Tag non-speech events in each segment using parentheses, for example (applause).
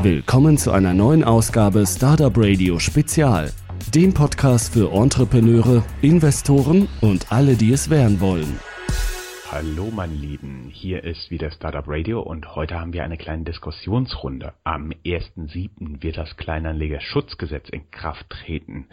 Willkommen zu einer neuen Ausgabe Startup Radio Spezial, dem Podcast für Entrepreneure, Investoren und alle, die es werden wollen. Hallo meine Lieben, hier ist wieder Startup Radio und heute haben wir eine kleine Diskussionsrunde. Am 1.7. wird das Kleinanlegerschutzgesetz in Kraft treten.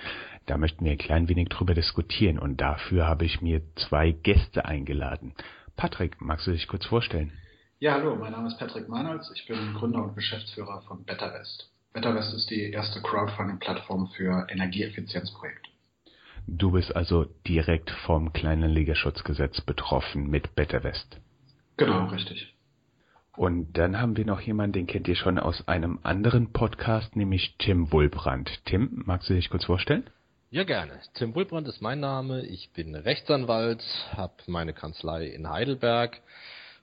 Da möchten wir ein klein wenig drüber diskutieren und dafür habe ich mir zwei Gäste eingeladen. Patrick, magst du dich kurz vorstellen? Ja, hallo, mein Name ist Patrick Meinholz, ich bin Gründer und Geschäftsführer von BetterWest. BetterWest ist die erste Crowdfunding-Plattform für Energieeffizienzprojekte. Du bist also direkt vom Kleinanlegerschutzgesetz betroffen mit BetterWest. Genau, richtig. Und dann haben wir noch jemanden, den kennt ihr schon aus einem anderen Podcast, nämlich Tim Wulbrand. Tim, magst du dich kurz vorstellen? Ja, gerne. Tim Wulbrand ist mein Name. Ich bin Rechtsanwalt, habe meine Kanzlei in Heidelberg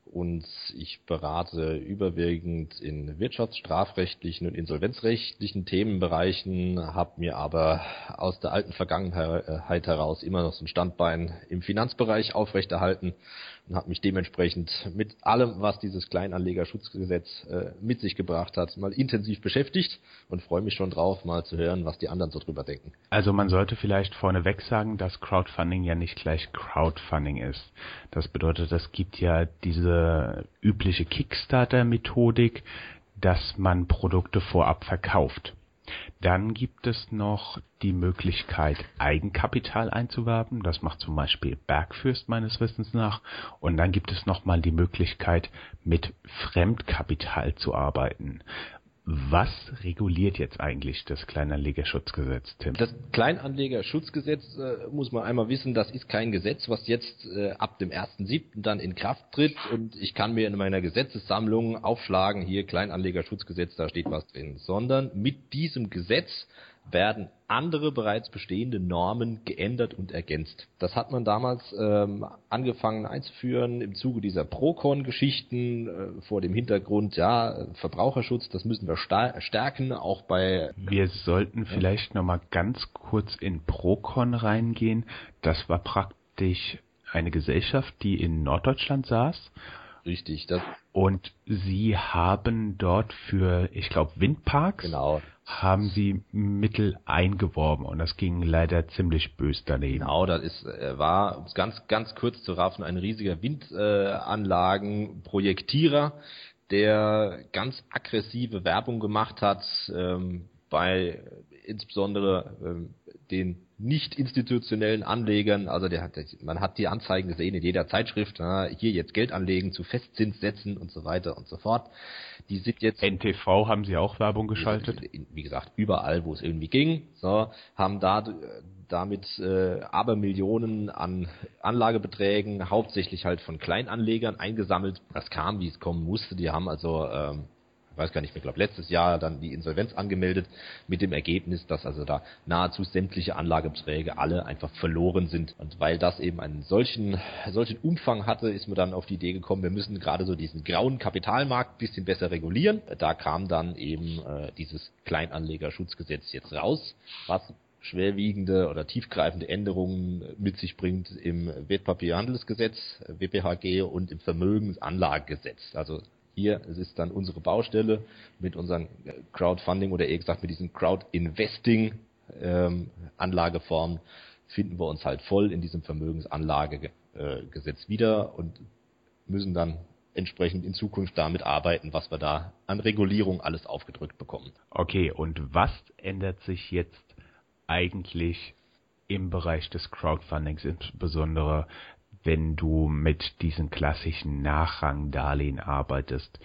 und ich berate überwiegend in wirtschaftsstrafrechtlichen und insolvenzrechtlichen Themenbereichen, habe mir aber aus der alten Vergangenheit heraus immer noch so ein Standbein im Finanzbereich aufrechterhalten und habe mich dementsprechend mit allem, was dieses Kleinanlegerschutzgesetz äh, mit sich gebracht hat, mal intensiv beschäftigt und freue mich schon drauf, mal zu hören, was die anderen so drüber denken. Also man sollte vielleicht vorneweg sagen, dass Crowdfunding ja nicht gleich Crowdfunding ist. Das bedeutet, es gibt ja diese übliche Kickstarter-Methodik, dass man Produkte vorab verkauft. Dann gibt es noch die Möglichkeit, Eigenkapital einzuwerben. Das macht zum Beispiel Bergfürst meines Wissens nach. Und dann gibt es nochmal die Möglichkeit, mit Fremdkapital zu arbeiten. Was reguliert jetzt eigentlich das Kleinanlegerschutzgesetz, Tim? Das Kleinanlegerschutzgesetz äh, muss man einmal wissen, das ist kein Gesetz, was jetzt äh, ab dem 1.7. dann in Kraft tritt und ich kann mir in meiner Gesetzessammlung aufschlagen, hier Kleinanlegerschutzgesetz, da steht was drin, sondern mit diesem Gesetz werden andere bereits bestehende Normen geändert und ergänzt. Das hat man damals ähm, angefangen einzuführen im Zuge dieser Procon-Geschichten äh, vor dem Hintergrund, ja, Verbraucherschutz, das müssen wir stärken, auch bei... Wir sollten vielleicht ja. nochmal ganz kurz in Procon reingehen. Das war praktisch eine Gesellschaft, die in Norddeutschland saß. Richtig. Das und sie haben dort für, ich glaube, Windparks genau haben sie Mittel eingeworben und das ging leider ziemlich bös daneben. Genau, das ist, äh, war ganz, ganz kurz zu raffen ein riesiger Windanlagenprojektierer, der ganz aggressive Werbung gemacht hat ähm, bei insbesondere ähm, den nicht institutionellen Anlegern, also der hat, man hat die Anzeigen gesehen in jeder Zeitschrift, na, hier jetzt Geld anlegen zu Festzinssätzen und so weiter und so fort. Die sind jetzt NTV haben sie auch Werbung geschaltet. Wie gesagt, überall, wo es irgendwie ging, so haben da damit äh, Abermillionen an Anlagebeträgen, hauptsächlich halt von Kleinanlegern eingesammelt. Das kam, wie es kommen musste. Die haben also ähm, weiß gar nicht mehr, ich glaube letztes Jahr dann die Insolvenz angemeldet mit dem Ergebnis, dass also da nahezu sämtliche Anlagebeträge alle einfach verloren sind. Und weil das eben einen solchen, solchen Umfang hatte, ist mir dann auf die Idee gekommen, wir müssen gerade so diesen grauen Kapitalmarkt bisschen besser regulieren. Da kam dann eben äh, dieses Kleinanlegerschutzgesetz jetzt raus, was schwerwiegende oder tiefgreifende Änderungen mit sich bringt im Wertpapierhandelsgesetz, WPHG und im Vermögensanlagegesetz. Also hier, es ist dann unsere Baustelle mit unseren Crowdfunding oder eher gesagt mit diesen Crowd-Investing ähm, Anlageformen finden wir uns halt voll in diesem Vermögensanlagegesetz wieder und müssen dann entsprechend in Zukunft damit arbeiten, was wir da an Regulierung alles aufgedrückt bekommen. Okay, und was ändert sich jetzt eigentlich im Bereich des Crowdfundings, insbesondere wenn du mit diesen klassischen Nachrangdarlehen arbeitest,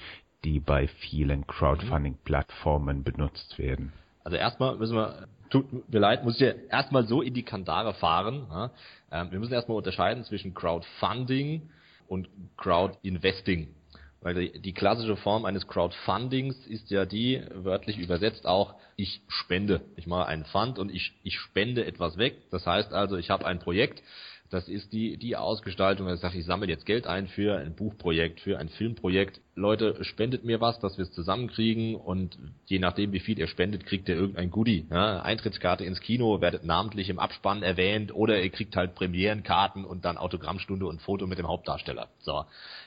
die bei vielen Crowdfunding-Plattformen benutzt werden? Also erstmal müssen wir, tut mir leid, muss ich ja erstmal so in die Kandare fahren. Ähm, wir müssen erstmal unterscheiden zwischen Crowdfunding und Crowdinvesting. Weil die klassische Form eines Crowdfundings ist ja die, wörtlich übersetzt auch, ich spende. Ich mache einen Fund und ich, ich spende etwas weg. Das heißt also, ich habe ein Projekt, das ist die, die Ausgestaltung, dass ich sage, ich sammle jetzt Geld ein für ein Buchprojekt, für ein Filmprojekt. Leute, spendet mir was, dass wir es zusammenkriegen und je nachdem, wie viel ihr spendet, kriegt ihr irgendein Goodie. Ja, Eintrittskarte ins Kino, werdet namentlich im Abspann erwähnt oder ihr kriegt halt Premierenkarten und dann Autogrammstunde und Foto mit dem Hauptdarsteller. So,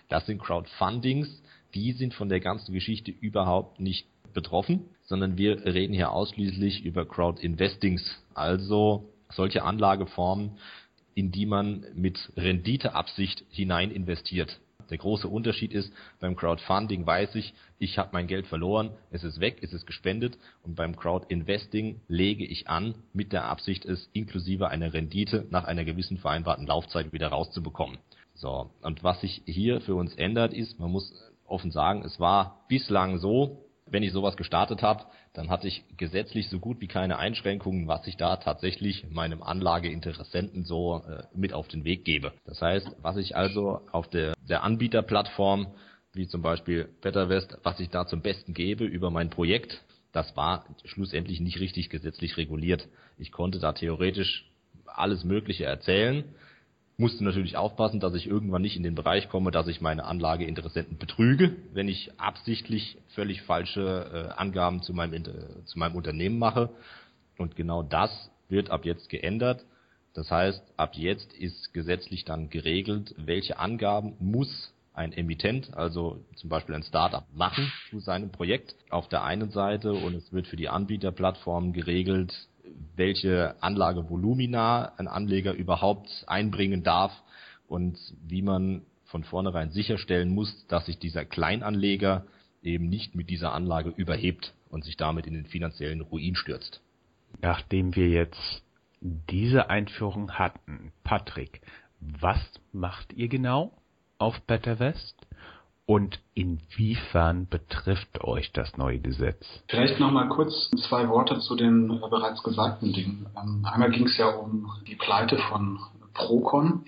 das sind Crowdfundings, die sind von der ganzen Geschichte überhaupt nicht betroffen, sondern wir reden hier ausschließlich über Crowd-Investings, also solche Anlageformen, in die man mit Renditeabsicht hinein investiert. Der große Unterschied ist, beim Crowdfunding weiß ich, ich habe mein Geld verloren, es ist weg, es ist gespendet und beim Crowdinvesting lege ich an mit der Absicht, es inklusive einer Rendite nach einer gewissen vereinbarten Laufzeit wieder rauszubekommen. So, und was sich hier für uns ändert, ist, man muss offen sagen, es war bislang so, wenn ich sowas gestartet habe, dann hatte ich gesetzlich so gut wie keine Einschränkungen, was ich da tatsächlich meinem Anlageinteressenten so äh, mit auf den Weg gebe. Das heißt, was ich also auf der, der Anbieterplattform, wie zum Beispiel BetterWest, was ich da zum Besten gebe über mein Projekt, das war schlussendlich nicht richtig gesetzlich reguliert. Ich konnte da theoretisch alles Mögliche erzählen, musste natürlich aufpassen, dass ich irgendwann nicht in den Bereich komme, dass ich meine Anlageinteressenten betrüge, wenn ich absichtlich völlig falsche äh, Angaben zu meinem, zu meinem Unternehmen mache. Und genau das wird ab jetzt geändert. Das heißt, ab jetzt ist gesetzlich dann geregelt, welche Angaben muss ein Emittent, also zum Beispiel ein Startup, machen zu seinem Projekt auf der einen Seite und es wird für die Anbieterplattformen geregelt, welche Anlagevolumina ein Anleger überhaupt einbringen darf und wie man von vornherein sicherstellen muss, dass sich dieser Kleinanleger eben nicht mit dieser Anlage überhebt und sich damit in den finanziellen Ruin stürzt. Nachdem wir jetzt diese Einführung hatten, Patrick, was macht ihr genau auf BetterWest? Und inwiefern betrifft euch das neue Gesetz? Vielleicht noch mal kurz zwei Worte zu den äh, bereits gesagten Dingen. Ähm, einmal ging es ja um die Pleite von Procon,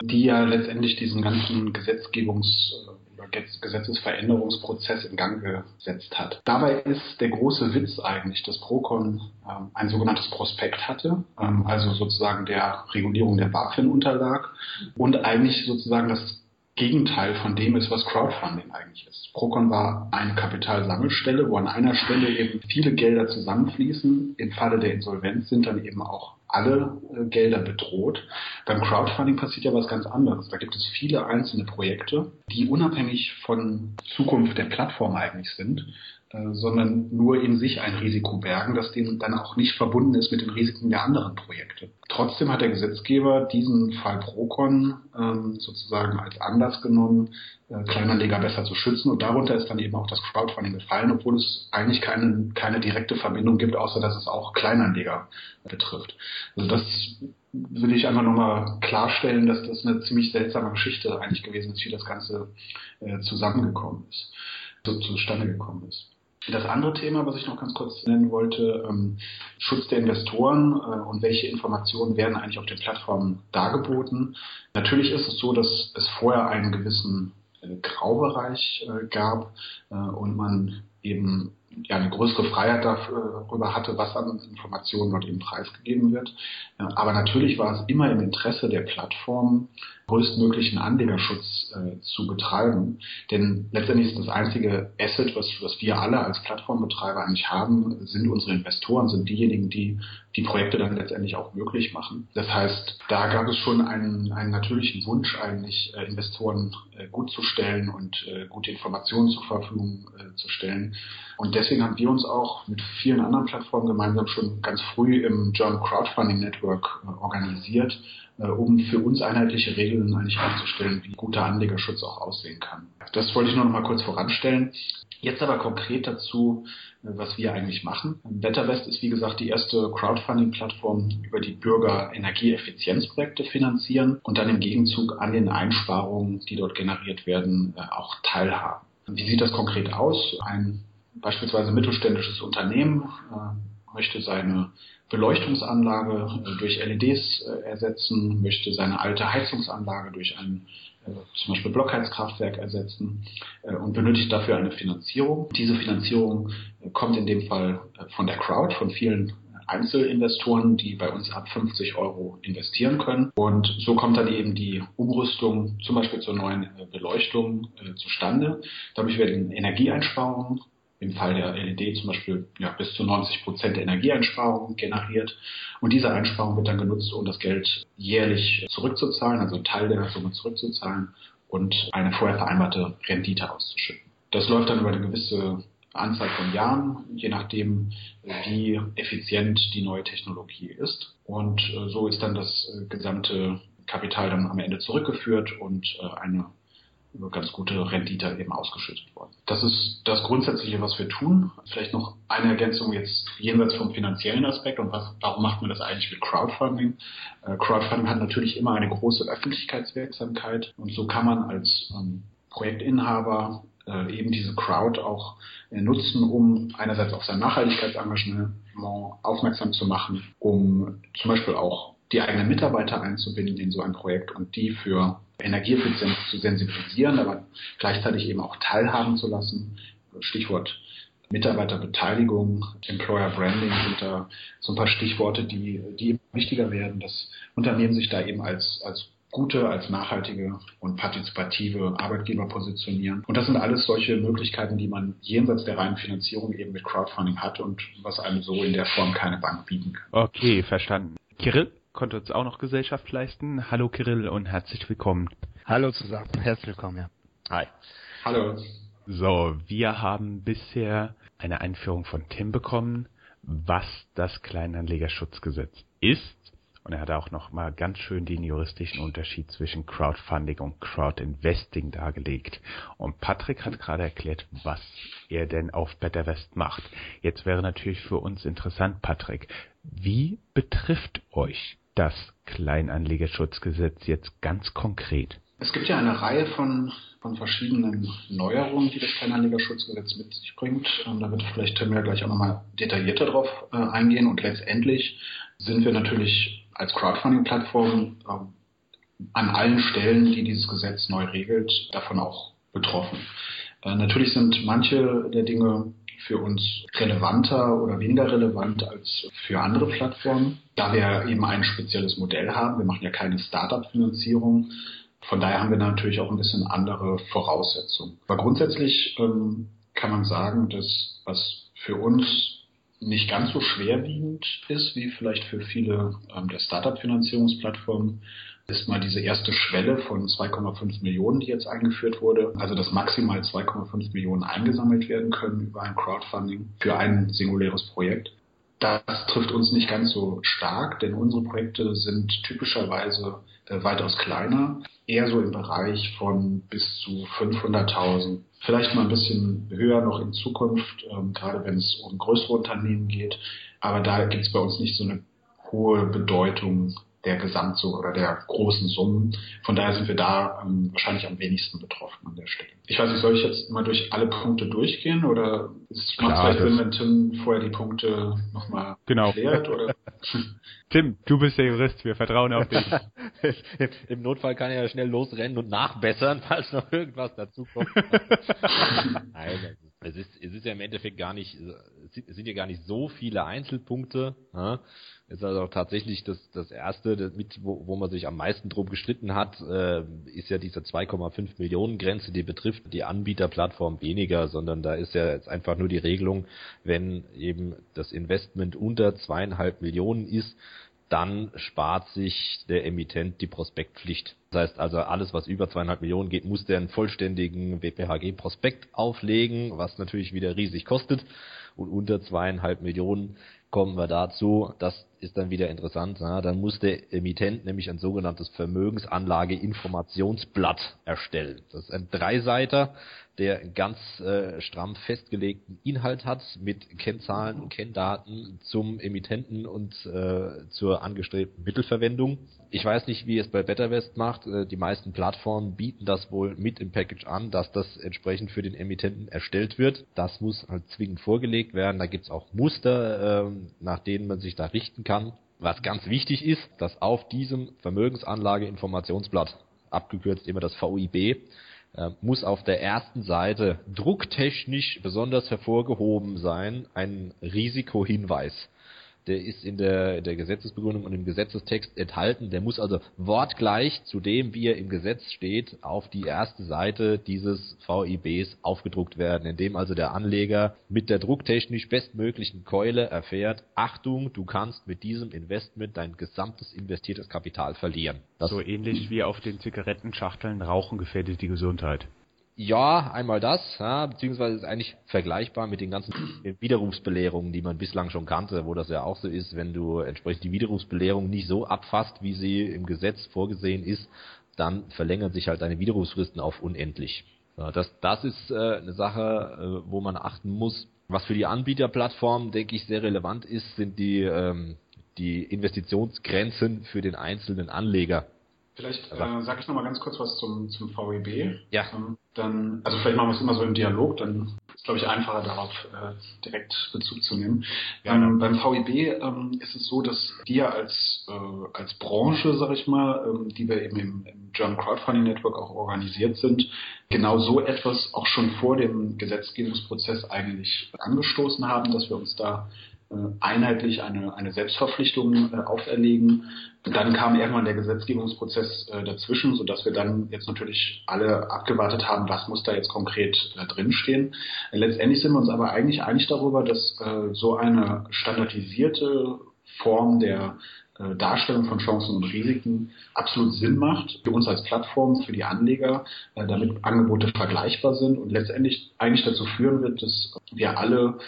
die ja letztendlich diesen ganzen Gesetzgebungs- oder Gesetzesveränderungsprozess in Gang gesetzt hat. Dabei ist der große Witz eigentlich, dass Procon ähm, ein sogenanntes Prospekt hatte, ähm, also sozusagen der Regulierung der BaFin unterlag und eigentlich sozusagen das Gegenteil von dem ist, was Crowdfunding eigentlich ist. Procon war eine Kapitalsammelstelle, wo an einer Stelle eben viele Gelder zusammenfließen. Im Falle der Insolvenz sind dann eben auch alle äh, Gelder bedroht. Beim Crowdfunding passiert ja was ganz anderes. Da gibt es viele einzelne Projekte, die unabhängig von Zukunft der Plattform eigentlich sind. Äh, sondern nur in sich ein Risiko bergen, das dem dann auch nicht verbunden ist mit den Risiken der anderen Projekte. Trotzdem hat der Gesetzgeber diesen Fall Procon ähm, sozusagen als Anlass genommen, äh, Kleinanleger besser zu schützen und darunter ist dann eben auch das Crowdfunding gefallen, obwohl es eigentlich keine, keine direkte Verbindung gibt, außer dass es auch Kleinanleger betrifft. Also das will ich einfach nochmal klarstellen, dass das eine ziemlich seltsame Geschichte eigentlich gewesen ist, wie das Ganze äh, zusammengekommen ist, zustande gekommen ist. Das andere Thema, was ich noch ganz kurz nennen wollte, ähm, Schutz der Investoren äh, und welche Informationen werden eigentlich auf den Plattformen dargeboten. Natürlich ist es so, dass es vorher einen gewissen äh, Graubereich äh, gab äh, und man eben ja eine größere Freiheit darüber hatte, was an Informationen dort eben preisgegeben wird. Aber natürlich war es immer im Interesse der Plattform, größtmöglichen Anlegerschutz äh, zu betreiben. Denn letztendlich ist das einzige Asset, was, was wir alle als Plattformbetreiber eigentlich haben, sind unsere Investoren, sind diejenigen, die die Projekte dann letztendlich auch möglich machen. Das heißt, da gab es schon einen, einen natürlichen Wunsch eigentlich, äh, Investoren äh, gut zu stellen und äh, gute Informationen zur Verfügung äh, zu stellen. Und deswegen haben wir uns auch mit vielen anderen Plattformen gemeinsam schon ganz früh im German Crowdfunding Network äh, organisiert, äh, um für uns einheitliche Regeln eigentlich aufzustellen, wie guter Anlegerschutz auch aussehen kann. Das wollte ich nur noch mal kurz voranstellen. Jetzt aber konkret dazu, äh, was wir eigentlich machen. BetterWest ist wie gesagt die erste Crowdfunding-Plattform, über die Bürger Energieeffizienzprojekte finanzieren und dann im Gegenzug an den Einsparungen, die dort generiert werden, auch teilhaben. Wie sieht das konkret aus? Ein beispielsweise mittelständisches Unternehmen möchte seine Beleuchtungsanlage äh, durch LEDs äh, ersetzen, möchte seine alte Heizungsanlage durch ein äh, zum Beispiel Blockheizkraftwerk ersetzen und benötigt dafür eine Finanzierung. Diese Finanzierung kommt in dem Fall von der Crowd, von vielen Einzelinvestoren, die bei uns ab 50 Euro investieren können. Und so kommt dann eben die Umrüstung zum Beispiel zur neuen Beleuchtung zustande. Dadurch werden Energieeinsparungen im Fall der LED zum Beispiel ja, bis zu 90 Prozent Energieeinsparung generiert. Und diese Einsparung wird dann genutzt, um das Geld jährlich zurückzuzahlen, also einen Teil der Summe zurückzuzahlen und eine vorher vereinbarte Rendite auszuschütten. Das läuft dann über eine gewisse Anzahl von Jahren, je nachdem, wie effizient die neue Technologie ist. Und äh, so ist dann das äh, gesamte Kapital dann am Ende zurückgeführt und äh, eine ganz gute Rendite eben ausgeschüttet worden. Das ist das Grundsätzliche, was wir tun. Vielleicht noch eine Ergänzung jetzt jenseits vom finanziellen Aspekt und was, warum macht man das eigentlich mit Crowdfunding? Crowdfunding hat natürlich immer eine große Öffentlichkeitswirksamkeit und so kann man als ähm, Projektinhaber äh, eben diese Crowd auch äh, nutzen, um einerseits auf sein Nachhaltigkeitsengagement aufmerksam zu machen, um zum Beispiel auch die eigenen Mitarbeiter einzubinden in so ein Projekt und die für Energieeffizienz zu sensibilisieren, aber gleichzeitig eben auch teilhaben zu lassen. Stichwort Mitarbeiterbeteiligung, Employer Branding sind da so ein paar Stichworte, die, die wichtiger werden, dass Unternehmen sich da eben als, als gute, als nachhaltige und partizipative Arbeitgeber positionieren. Und das sind alles solche Möglichkeiten, die man jenseits der reinen Finanzierung eben mit Crowdfunding hat und was einem so in der Form keine Bank bieten kann. Okay, verstanden. Kirill konnte uns auch noch Gesellschaft leisten. Hallo Kirill und herzlich willkommen. Hallo zusammen, herzlich willkommen, ja. Hi. Hallo. So, wir haben bisher eine Einführung von Tim bekommen, was das Kleinanlegerschutzgesetz ist und er hat auch noch mal ganz schön den juristischen Unterschied zwischen Crowdfunding und Crowdinvesting dargelegt. Und Patrick hat gerade erklärt, was er denn auf BetterWest macht. Jetzt wäre natürlich für uns interessant, Patrick, wie betrifft euch das Kleinanlegerschutzgesetz jetzt ganz konkret? Es gibt ja eine Reihe von, von verschiedenen Neuerungen, die das Kleinanlegerschutzgesetz mit sich bringt. Und da wird vielleicht Tim ja gleich auch nochmal detaillierter drauf äh, eingehen. Und letztendlich sind wir natürlich als Crowdfunding-Plattform äh, an allen Stellen, die dieses Gesetz neu regelt, davon auch betroffen. Äh, natürlich sind manche der Dinge für uns relevanter oder weniger relevant als für andere Plattformen, da wir eben ein spezielles Modell haben. Wir machen ja keine Startup-Finanzierung. Von daher haben wir natürlich auch ein bisschen andere Voraussetzungen. Aber grundsätzlich ähm, kann man sagen, dass was für uns nicht ganz so schwerwiegend ist wie vielleicht für viele ähm, der Startup-Finanzierungsplattformen, ist mal diese erste Schwelle von 2,5 Millionen, die jetzt eingeführt wurde. Also dass maximal 2,5 Millionen eingesammelt werden können über ein Crowdfunding für ein singuläres Projekt. Das trifft uns nicht ganz so stark, denn unsere Projekte sind typischerweise äh, weitaus kleiner, eher so im Bereich von bis zu 500.000 Vielleicht mal ein bisschen höher noch in Zukunft, ähm, gerade wenn es um größere Unternehmen geht. Aber da gibt es bei uns nicht so eine hohe Bedeutung der Gesamtsumme oder der großen Summen. Von daher sind wir da ähm, wahrscheinlich am wenigsten betroffen an der Stelle. Ich weiß nicht, soll ich jetzt mal durch alle Punkte durchgehen oder es macht vielleicht Sinn, wenn Tim vorher die Punkte nochmal genau. erklärt? Oder? (laughs) Tim, du bist der Jurist, wir vertrauen auf dich. (laughs) Im Notfall kann er ja schnell losrennen und nachbessern, (laughs) falls noch irgendwas dazu kommt. Nein, es ist, es ist ja im Endeffekt gar nicht, es sind ja gar nicht so viele Einzelpunkte. Ja? Ist also tatsächlich das, das erste, das mit, wo, wo man sich am meisten drum gestritten hat, äh, ist ja diese 2,5 Millionen Grenze, die betrifft die Anbieterplattform weniger, sondern da ist ja jetzt einfach nur die Regelung, wenn eben das Investment unter zweieinhalb Millionen ist, dann spart sich der Emittent die Prospektpflicht. Das heißt also, alles, was über zweieinhalb Millionen geht, muss der einen vollständigen WPHG-Prospekt auflegen, was natürlich wieder riesig kostet. Und unter zweieinhalb Millionen kommen wir dazu, das ist dann wieder interessant, ja, dann muss der Emittent nämlich ein sogenanntes Vermögensanlage-Informationsblatt erstellen. Das ist ein Dreiseiter, der ganz äh, stramm festgelegten Inhalt hat mit Kennzahlen und Kenndaten zum Emittenten und äh, zur angestrebten Mittelverwendung. Ich weiß nicht, wie es bei BetterWest macht. Äh, die meisten Plattformen bieten das wohl mit im Package an, dass das entsprechend für den Emittenten erstellt wird. Das muss halt zwingend vorgelegt werden. Da gibt's auch Muster, äh, nach denen man sich da richten kann. Was ganz wichtig ist, dass auf diesem Vermögensanlage-Informationsblatt, abgekürzt immer das VIB, äh, muss auf der ersten Seite drucktechnisch besonders hervorgehoben sein, ein Risikohinweis der ist in der, der Gesetzesbegründung und im Gesetzestext enthalten. Der muss also wortgleich zu dem, wie er im Gesetz steht, auf die erste Seite dieses VIBs aufgedruckt werden, indem also der Anleger mit der drucktechnisch bestmöglichen Keule erfährt, Achtung, du kannst mit diesem Investment dein gesamtes investiertes Kapital verlieren. Das so ähnlich wie auf den Zigarettenschachteln Rauchen gefährdet die Gesundheit. Ja, einmal das, ja, beziehungsweise ist eigentlich vergleichbar mit den ganzen (clears throat) Widerrufsbelehrungen, die man bislang schon kannte, wo das ja auch so ist, wenn du entsprechend die Widerrufsbelehrung nicht so abfasst, wie sie im Gesetz vorgesehen ist, dann verlängern sich halt deine Widerrufsfristen auf unendlich. Ja, das, das ist äh, eine Sache, äh, wo man achten muss. Was für die Anbieterplattform, denke ich, sehr relevant ist, sind die, ähm, die Investitionsgrenzen für den einzelnen Anleger. Vielleicht äh, sage ich noch mal ganz kurz was zum, zum VEB. Ja. Ähm, dann, also vielleicht machen wir es immer so im Dialog, dann ist glaube ich einfacher darauf äh, direkt Bezug zu nehmen. Ja, ähm, beim VEB ähm, ist es so, dass wir als äh, als Branche, sage ich mal, ähm, die wir eben im, im German Crowdfunding Network auch organisiert sind, genau so etwas auch schon vor dem Gesetzgebungsprozess eigentlich angestoßen haben, dass wir uns da einheitlich eine, eine Selbstverpflichtung äh, auferlegen. Dann kam irgendwann der Gesetzgebungsprozess äh, dazwischen, sodass wir dann jetzt natürlich alle abgewartet haben, was muss da jetzt konkret äh, drinstehen. Letztendlich sind wir uns aber eigentlich einig darüber, dass äh, so eine standardisierte Form der äh, Darstellung von Chancen und Risiken absolut Sinn macht für uns als Plattform, für die Anleger, äh, damit Angebote vergleichbar sind und letztendlich eigentlich dazu führen wird, dass wir alle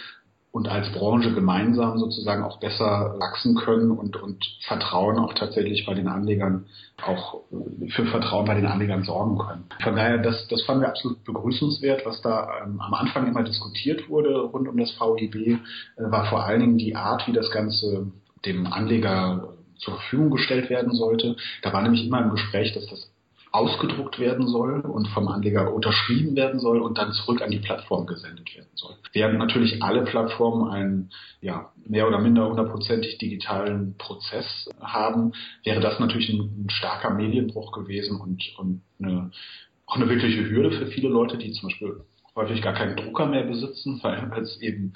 und als Branche gemeinsam sozusagen auch besser wachsen können und, und Vertrauen auch tatsächlich bei den Anlegern auch für Vertrauen bei den Anlegern sorgen können. Von daher, das, das fanden wir absolut begrüßenswert, was da ähm, am Anfang immer diskutiert wurde rund um das VIB, äh, war vor allen Dingen die Art, wie das Ganze dem Anleger zur Verfügung gestellt werden sollte. Da war nämlich immer im Gespräch, dass das ausgedruckt werden soll und vom Anleger unterschrieben werden soll und dann zurück an die Plattform gesendet werden soll. Während natürlich alle Plattformen einen ja, mehr oder minder hundertprozentig digitalen Prozess haben, wäre das natürlich ein, ein starker Medienbruch gewesen und, und eine, auch eine wirkliche Hürde für viele Leute, die zum Beispiel häufig gar keinen Drucker mehr besitzen, (laughs) weil es eben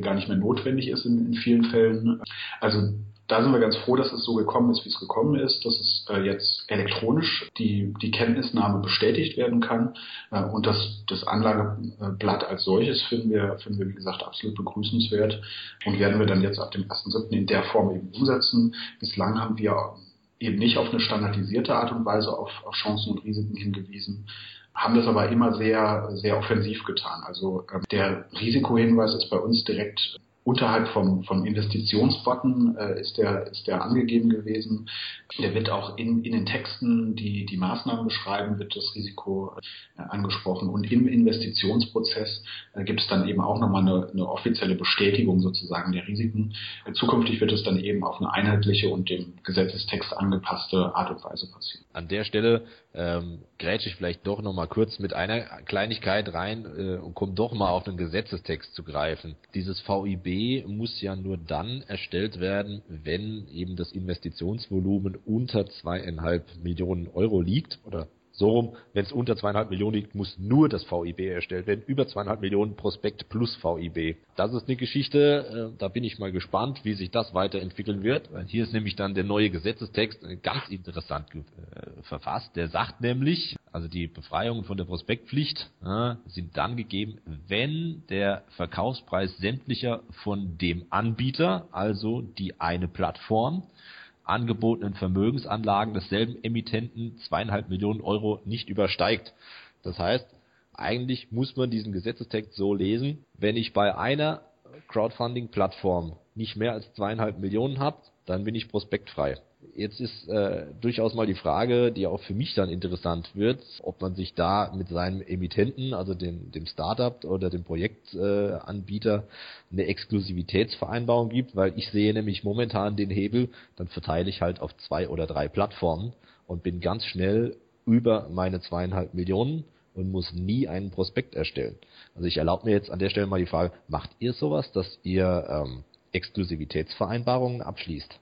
gar nicht mehr notwendig ist in, in vielen Fällen. Also da sind wir ganz froh, dass es so gekommen ist, wie es gekommen ist, dass es äh, jetzt elektronisch die, die Kenntnisnahme bestätigt werden kann. Äh, und das, das Anlageblatt als solches finden wir, finden wir, wie gesagt, absolut begrüßenswert und werden wir dann jetzt ab dem 1.7. in der Form eben umsetzen. Bislang haben wir eben nicht auf eine standardisierte Art und Weise auf, auf Chancen und Risiken hingewiesen haben das aber immer sehr, sehr offensiv getan. Also äh, der Risikohinweis ist bei uns direkt unterhalb vom, vom Investitionsbutton äh, ist, der, ist der angegeben gewesen. Der wird auch in, in den Texten, die die Maßnahmen beschreiben, wird das Risiko äh, angesprochen. Und im Investitionsprozess äh, gibt es dann eben auch nochmal eine, eine offizielle Bestätigung sozusagen der Risiken. Äh, zukünftig wird es dann eben auf eine einheitliche und dem Gesetzestext angepasste Art und Weise passieren. An der Stelle ähm, grätsche ich vielleicht doch nochmal kurz mit einer Kleinigkeit rein äh, und komme doch mal auf den Gesetzestext zu greifen. Dieses VIB muss ja nur dann erstellt werden, wenn eben das Investitionsvolumen unter zweieinhalb Millionen Euro liegt oder so rum, wenn es unter zweieinhalb Millionen liegt, muss nur das VIB erstellt werden. Über zweieinhalb Millionen Prospekt plus VIB. Das ist eine Geschichte, äh, da bin ich mal gespannt, wie sich das weiterentwickeln wird. Weil hier ist nämlich dann der neue Gesetzestext äh, ganz interessant äh, verfasst. Der sagt nämlich, also die Befreiungen von der Prospektpflicht äh, sind dann gegeben, wenn der Verkaufspreis sämtlicher von dem Anbieter, also die eine Plattform, angebotenen Vermögensanlagen desselben Emittenten zweieinhalb Millionen Euro nicht übersteigt. Das heißt, eigentlich muss man diesen Gesetzestext so lesen, wenn ich bei einer Crowdfunding-Plattform nicht mehr als zweieinhalb Millionen habe, dann bin ich prospektfrei. Jetzt ist äh, durchaus mal die Frage, die auch für mich dann interessant wird, ob man sich da mit seinem Emittenten, also dem, dem Startup oder dem Projektanbieter, äh, eine Exklusivitätsvereinbarung gibt, weil ich sehe nämlich momentan den Hebel, dann verteile ich halt auf zwei oder drei Plattformen und bin ganz schnell über meine zweieinhalb Millionen und muss nie einen Prospekt erstellen. Also ich erlaube mir jetzt an der Stelle mal die Frage, macht ihr sowas, dass ihr ähm, Exklusivitätsvereinbarungen abschließt?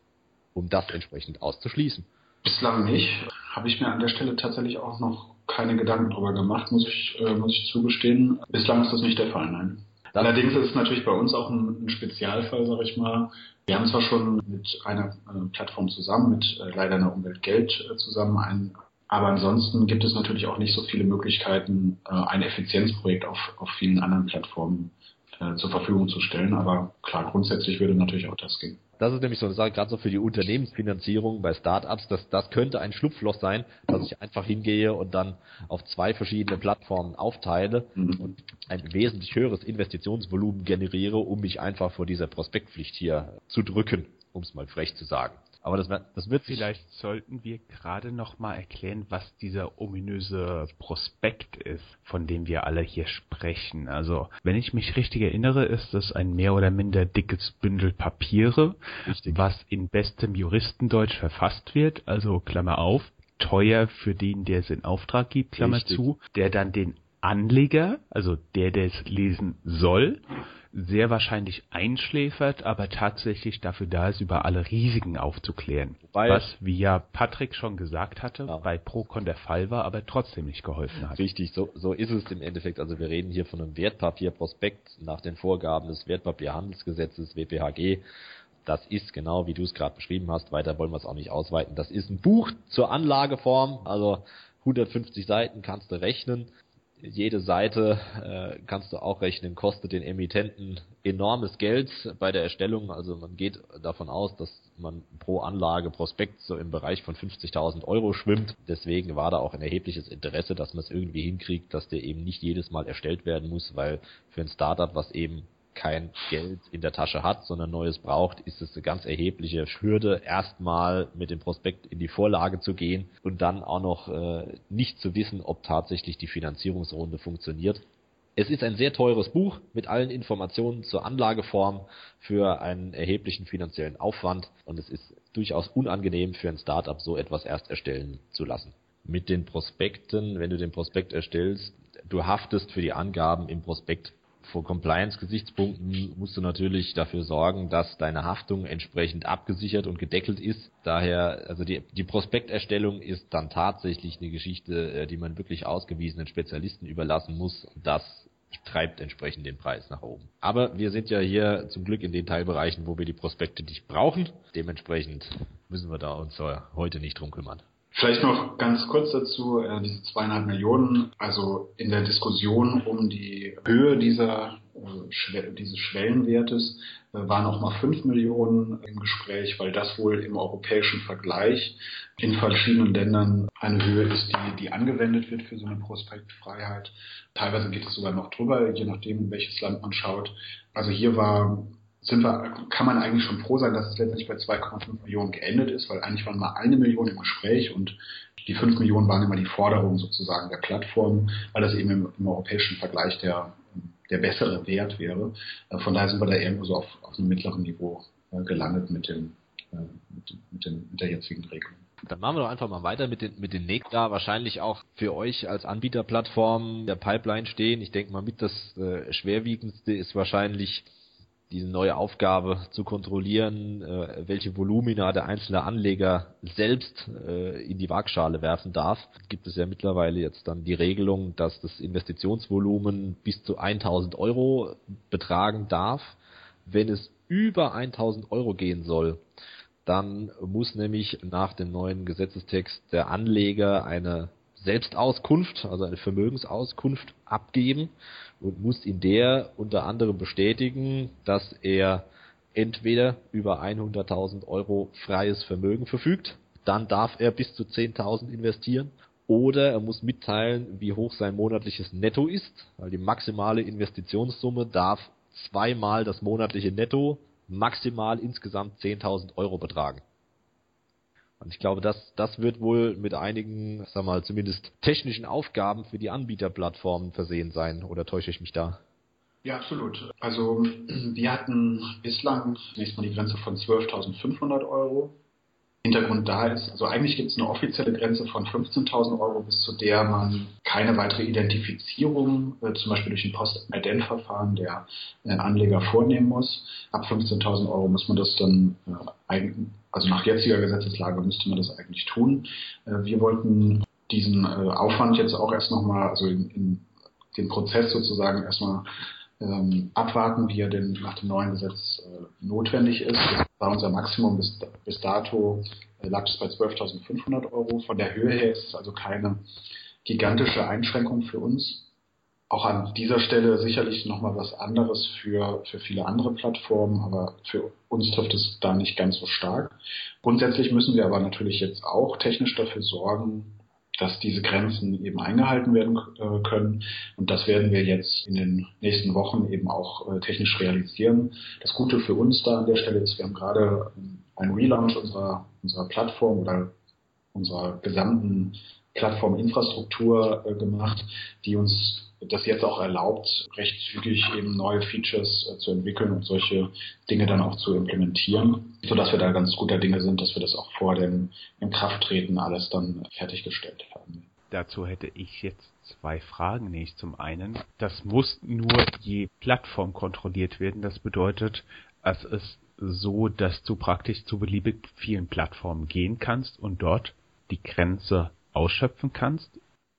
Um das entsprechend auszuschließen. Bislang nicht. Habe ich mir an der Stelle tatsächlich auch noch keine Gedanken drüber gemacht, muss ich, äh, muss ich zugestehen. Bislang ist das nicht der Fall, nein. Das Allerdings ist es natürlich bei uns auch ein, ein Spezialfall, sage ich mal. Wir haben zwar schon mit einer äh, Plattform zusammen, mit äh, leider einer Umwelt Geld äh, zusammen ein aber ansonsten gibt es natürlich auch nicht so viele Möglichkeiten, äh, ein Effizienzprojekt auf, auf vielen anderen Plattformen zur Verfügung zu stellen. Aber klar, grundsätzlich würde natürlich auch das gehen. Das ist nämlich so eine Sache, gerade so für die Unternehmensfinanzierung bei Startups, dass das könnte ein Schlupfloch sein, dass ich einfach hingehe und dann auf zwei verschiedene Plattformen aufteile mhm. und ein wesentlich höheres Investitionsvolumen generiere, um mich einfach vor dieser Prospektpflicht hier zu drücken, um es mal frech zu sagen. Aber das, das wird vielleicht sollten wir gerade noch mal erklären, was dieser ominöse Prospekt ist, von dem wir alle hier sprechen. Also, wenn ich mich richtig erinnere, ist das ein mehr oder minder dickes Bündel Papiere, richtig. was in bestem Juristendeutsch verfasst wird, also Klammer auf, teuer für den, der es in Auftrag gibt, Klammer richtig. zu, der dann den Anleger, also der, der es lesen soll, sehr wahrscheinlich einschläfert, aber tatsächlich dafür da ist, über alle Risiken aufzuklären. Wobei, was, wie ja Patrick schon gesagt hatte, ja. bei Procon der Fall war, aber trotzdem nicht geholfen hat. Richtig, so, so ist es im Endeffekt. Also wir reden hier von einem Wertpapierprospekt nach den Vorgaben des Wertpapierhandelsgesetzes WPHG. Das ist genau, wie du es gerade beschrieben hast, weiter wollen wir es auch nicht ausweiten. Das ist ein Buch zur Anlageform, also 150 Seiten kannst du rechnen jede Seite äh, kannst du auch rechnen, kostet den Emittenten enormes Geld bei der Erstellung. Also man geht davon aus, dass man pro Anlage Prospekt so im Bereich von 50.000 Euro schwimmt. Deswegen war da auch ein erhebliches Interesse, dass man es irgendwie hinkriegt, dass der eben nicht jedes Mal erstellt werden muss, weil für ein Startup, was eben kein Geld in der Tasche hat, sondern Neues braucht, ist es eine ganz erhebliche Hürde, erstmal mit dem Prospekt in die Vorlage zu gehen und dann auch noch äh, nicht zu wissen, ob tatsächlich die Finanzierungsrunde funktioniert. Es ist ein sehr teures Buch mit allen Informationen zur Anlageform für einen erheblichen finanziellen Aufwand und es ist durchaus unangenehm für ein Startup, so etwas erst erstellen zu lassen. Mit den Prospekten, wenn du den Prospekt erstellst, du haftest für die Angaben im Prospekt vor Compliance-Gesichtspunkten musst du natürlich dafür sorgen, dass deine Haftung entsprechend abgesichert und gedeckelt ist. Daher, also die, die Prospekterstellung ist dann tatsächlich eine Geschichte, äh, die man wirklich ausgewiesenen Spezialisten überlassen muss. Das treibt entsprechend den Preis nach oben. Aber wir sind ja hier zum Glück in den Teilbereichen, wo wir die Prospekte nicht brauchen. Dementsprechend müssen wir da uns heute nicht drum kümmern. Vielleicht noch ganz kurz dazu, äh, diese zweieinhalb Millionen, also in der Diskussion um die Höhe dieser, äh, dieses Schwellenwertes äh, waren auch mal fünf Millionen im Gespräch, weil das wohl im europäischen Vergleich in verschiedenen Ländern eine Höhe ist, die, die angewendet wird für so eine Prospektfreiheit. Teilweise geht es sogar noch drüber, je nachdem, welches Land man schaut. Also hier war sind wir, kann man eigentlich schon froh sein, dass es letztendlich bei 2,5 Millionen geendet ist, weil eigentlich waren mal eine Million im Gespräch und die 5 Millionen waren immer die Forderung sozusagen der Plattform, weil das eben im, im europäischen Vergleich der, der bessere Wert wäre. Äh, von daher sind wir da irgendwo so auf, auf einem mittleren Niveau äh, gelandet mit, dem, äh, mit, mit, dem, mit der jetzigen Regelung. Dann machen wir doch einfach mal weiter mit den, mit den NEC da wahrscheinlich auch für euch als Anbieterplattform der Pipeline stehen. Ich denke mal mit das äh, schwerwiegendste ist wahrscheinlich diese neue Aufgabe zu kontrollieren, äh, welche Volumina der einzelne Anleger selbst äh, in die Waagschale werfen darf, gibt es ja mittlerweile jetzt dann die Regelung, dass das Investitionsvolumen bis zu 1000 Euro betragen darf. Wenn es über 1000 Euro gehen soll, dann muss nämlich nach dem neuen Gesetzestext der Anleger eine Selbstauskunft, also eine Vermögensauskunft abgeben und muss in der unter anderem bestätigen, dass er entweder über 100.000 Euro freies Vermögen verfügt, dann darf er bis zu 10.000 investieren oder er muss mitteilen, wie hoch sein monatliches Netto ist, weil die maximale Investitionssumme darf zweimal das monatliche Netto maximal insgesamt 10.000 Euro betragen. Und ich glaube, das, das wird wohl mit einigen, sag mal, zumindest technischen Aufgaben für die Anbieterplattformen versehen sein. Oder täusche ich mich da? Ja, absolut. Also (clears throat) wir hatten bislang zunächst mal die Grenze von 12.500 Euro Hintergrund da ist. Also eigentlich gibt es eine offizielle Grenze von 15.000 Euro, bis zu der man keine weitere Identifizierung, äh, zum Beispiel durch ein Post-Ident-Verfahren der äh, Anleger vornehmen muss. Ab 15.000 Euro muss man das dann, äh, also nach jetziger Gesetzeslage müsste man das eigentlich tun. Äh, wir wollten diesen äh, Aufwand jetzt auch erst nochmal, also in, in den Prozess sozusagen erstmal ähm, abwarten, wie er denn nach dem neuen Gesetz äh, notwendig ist. Das war unser Maximum bis, bis dato, äh, lag es bei 12.500 Euro. Von der Höhe her ist es also keine gigantische Einschränkung für uns. auch an dieser Stelle sicherlich nochmal was anderes für, für viele andere Plattformen, aber für uns trifft es da nicht ganz so stark. Grundsätzlich müssen wir aber natürlich jetzt auch technisch dafür sorgen, dass diese Grenzen eben eingehalten werden äh, können. Und das werden wir jetzt in den nächsten Wochen eben auch äh, technisch realisieren. Das Gute für uns da an der Stelle ist, wir haben gerade ähm, einen Relaunch unserer, unserer Plattform oder unserer gesamten Plattforminfrastruktur äh, gemacht, die uns das jetzt auch erlaubt, recht zügig eben neue Features äh, zu entwickeln und solche Dinge dann auch zu implementieren, sodass wir da ganz guter Dinge sind, dass wir das auch vor dem Inkrafttreten alles dann fertiggestellt haben. Dazu hätte ich jetzt zwei Fragen. Nämlich zum einen, das muss nur je Plattform kontrolliert werden. Das bedeutet, es ist so, dass du praktisch zu beliebig vielen Plattformen gehen kannst und dort die Grenze ausschöpfen kannst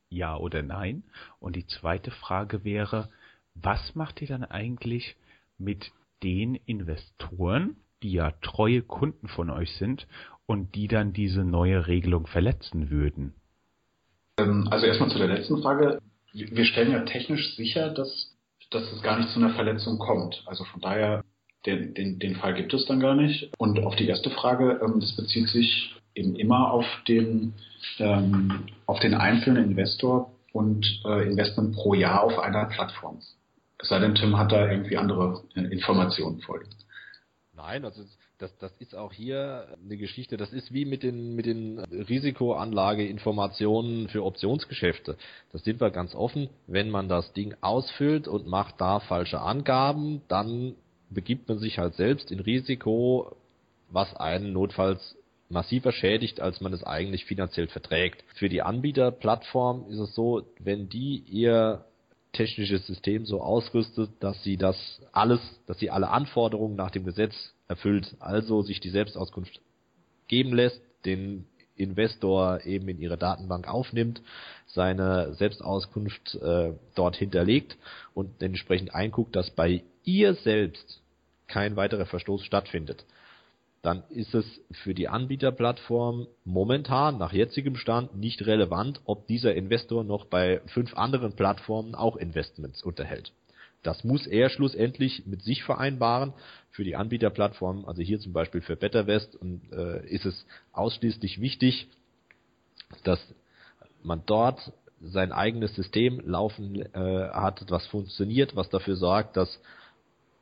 ja oder nein? Und die zweite Frage wäre, was macht ihr dann eigentlich mit den Investoren, die ja treue Kunden von euch sind und die dann diese neue Regelung verletzen würden? Ähm, also erstmal zu der letzten Frage. Wir stellen ja technisch sicher, dass, dass es gar nicht zu einer Verletzung kommt. Also von daher, den, den, den Fall gibt es dann gar nicht. Und auf die erste Frage, ähm, das bezieht sich eben immer auf den, ähm, auf den einzelnen Investor und äh, Investment pro Jahr auf einer Plattform. Es sei denn, Tim hat da irgendwie andere äh, Informationen vorliegen. Nein, also das, das ist auch hier eine Geschichte, das ist wie mit den, mit den Risikoanlageinformationen für Optionsgeschäfte. Das sind wir ganz offen. Wenn man das Ding ausfüllt und macht da falsche Angaben, dann begibt man sich halt selbst in Risiko, was einen notfalls massiver schädigt, als man es eigentlich finanziell verträgt. Für die Anbieterplattform ist es so, wenn die ihr technisches System so ausrüstet, dass sie das alles, dass sie alle Anforderungen nach dem Gesetz erfüllt, also sich die Selbstauskunft geben lässt, den Investor eben in ihre Datenbank aufnimmt, seine Selbstauskunft äh, dort hinterlegt und entsprechend einguckt, dass bei ihr selbst kein weiterer Verstoß stattfindet dann ist es für die Anbieterplattform momentan nach jetzigem Stand nicht relevant, ob dieser Investor noch bei fünf anderen Plattformen auch Investments unterhält. Das muss er schlussendlich mit sich vereinbaren. Für die Anbieterplattform, also hier zum Beispiel für BetterWest, und, äh, ist es ausschließlich wichtig, dass man dort sein eigenes System laufen äh, hat, was funktioniert, was dafür sorgt, dass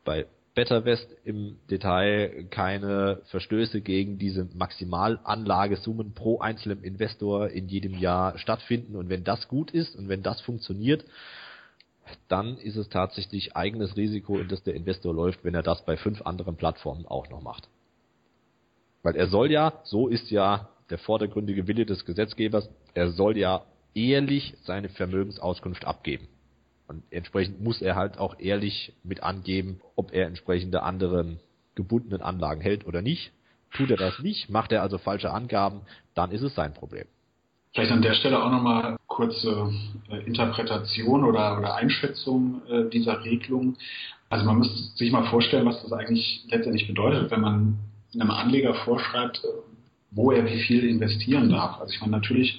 bei BetterWest im Detail keine Verstöße gegen diese Maximalanlagesummen pro einzelnen Investor in jedem Jahr stattfinden. Und wenn das gut ist und wenn das funktioniert, dann ist es tatsächlich eigenes Risiko, in das der Investor läuft, wenn er das bei fünf anderen Plattformen auch noch macht. Weil er soll ja, so ist ja der vordergründige Wille des Gesetzgebers, er soll ja ehrlich seine Vermögensauskunft abgeben. Und entsprechend muss er halt auch ehrlich mit angeben, ob er entsprechende anderen gebundenen Anlagen hält oder nicht. Tut er das nicht, macht er also falsche Angaben, dann ist es sein Problem. Vielleicht an der Stelle auch nochmal kurze äh, Interpretation oder, oder Einschätzung äh, dieser Regelung. Also man müsste sich mal vorstellen, was das eigentlich letztendlich bedeutet, wenn man einem Anleger vorschreibt, äh, wo er wie viel investieren darf. Also ich meine, natürlich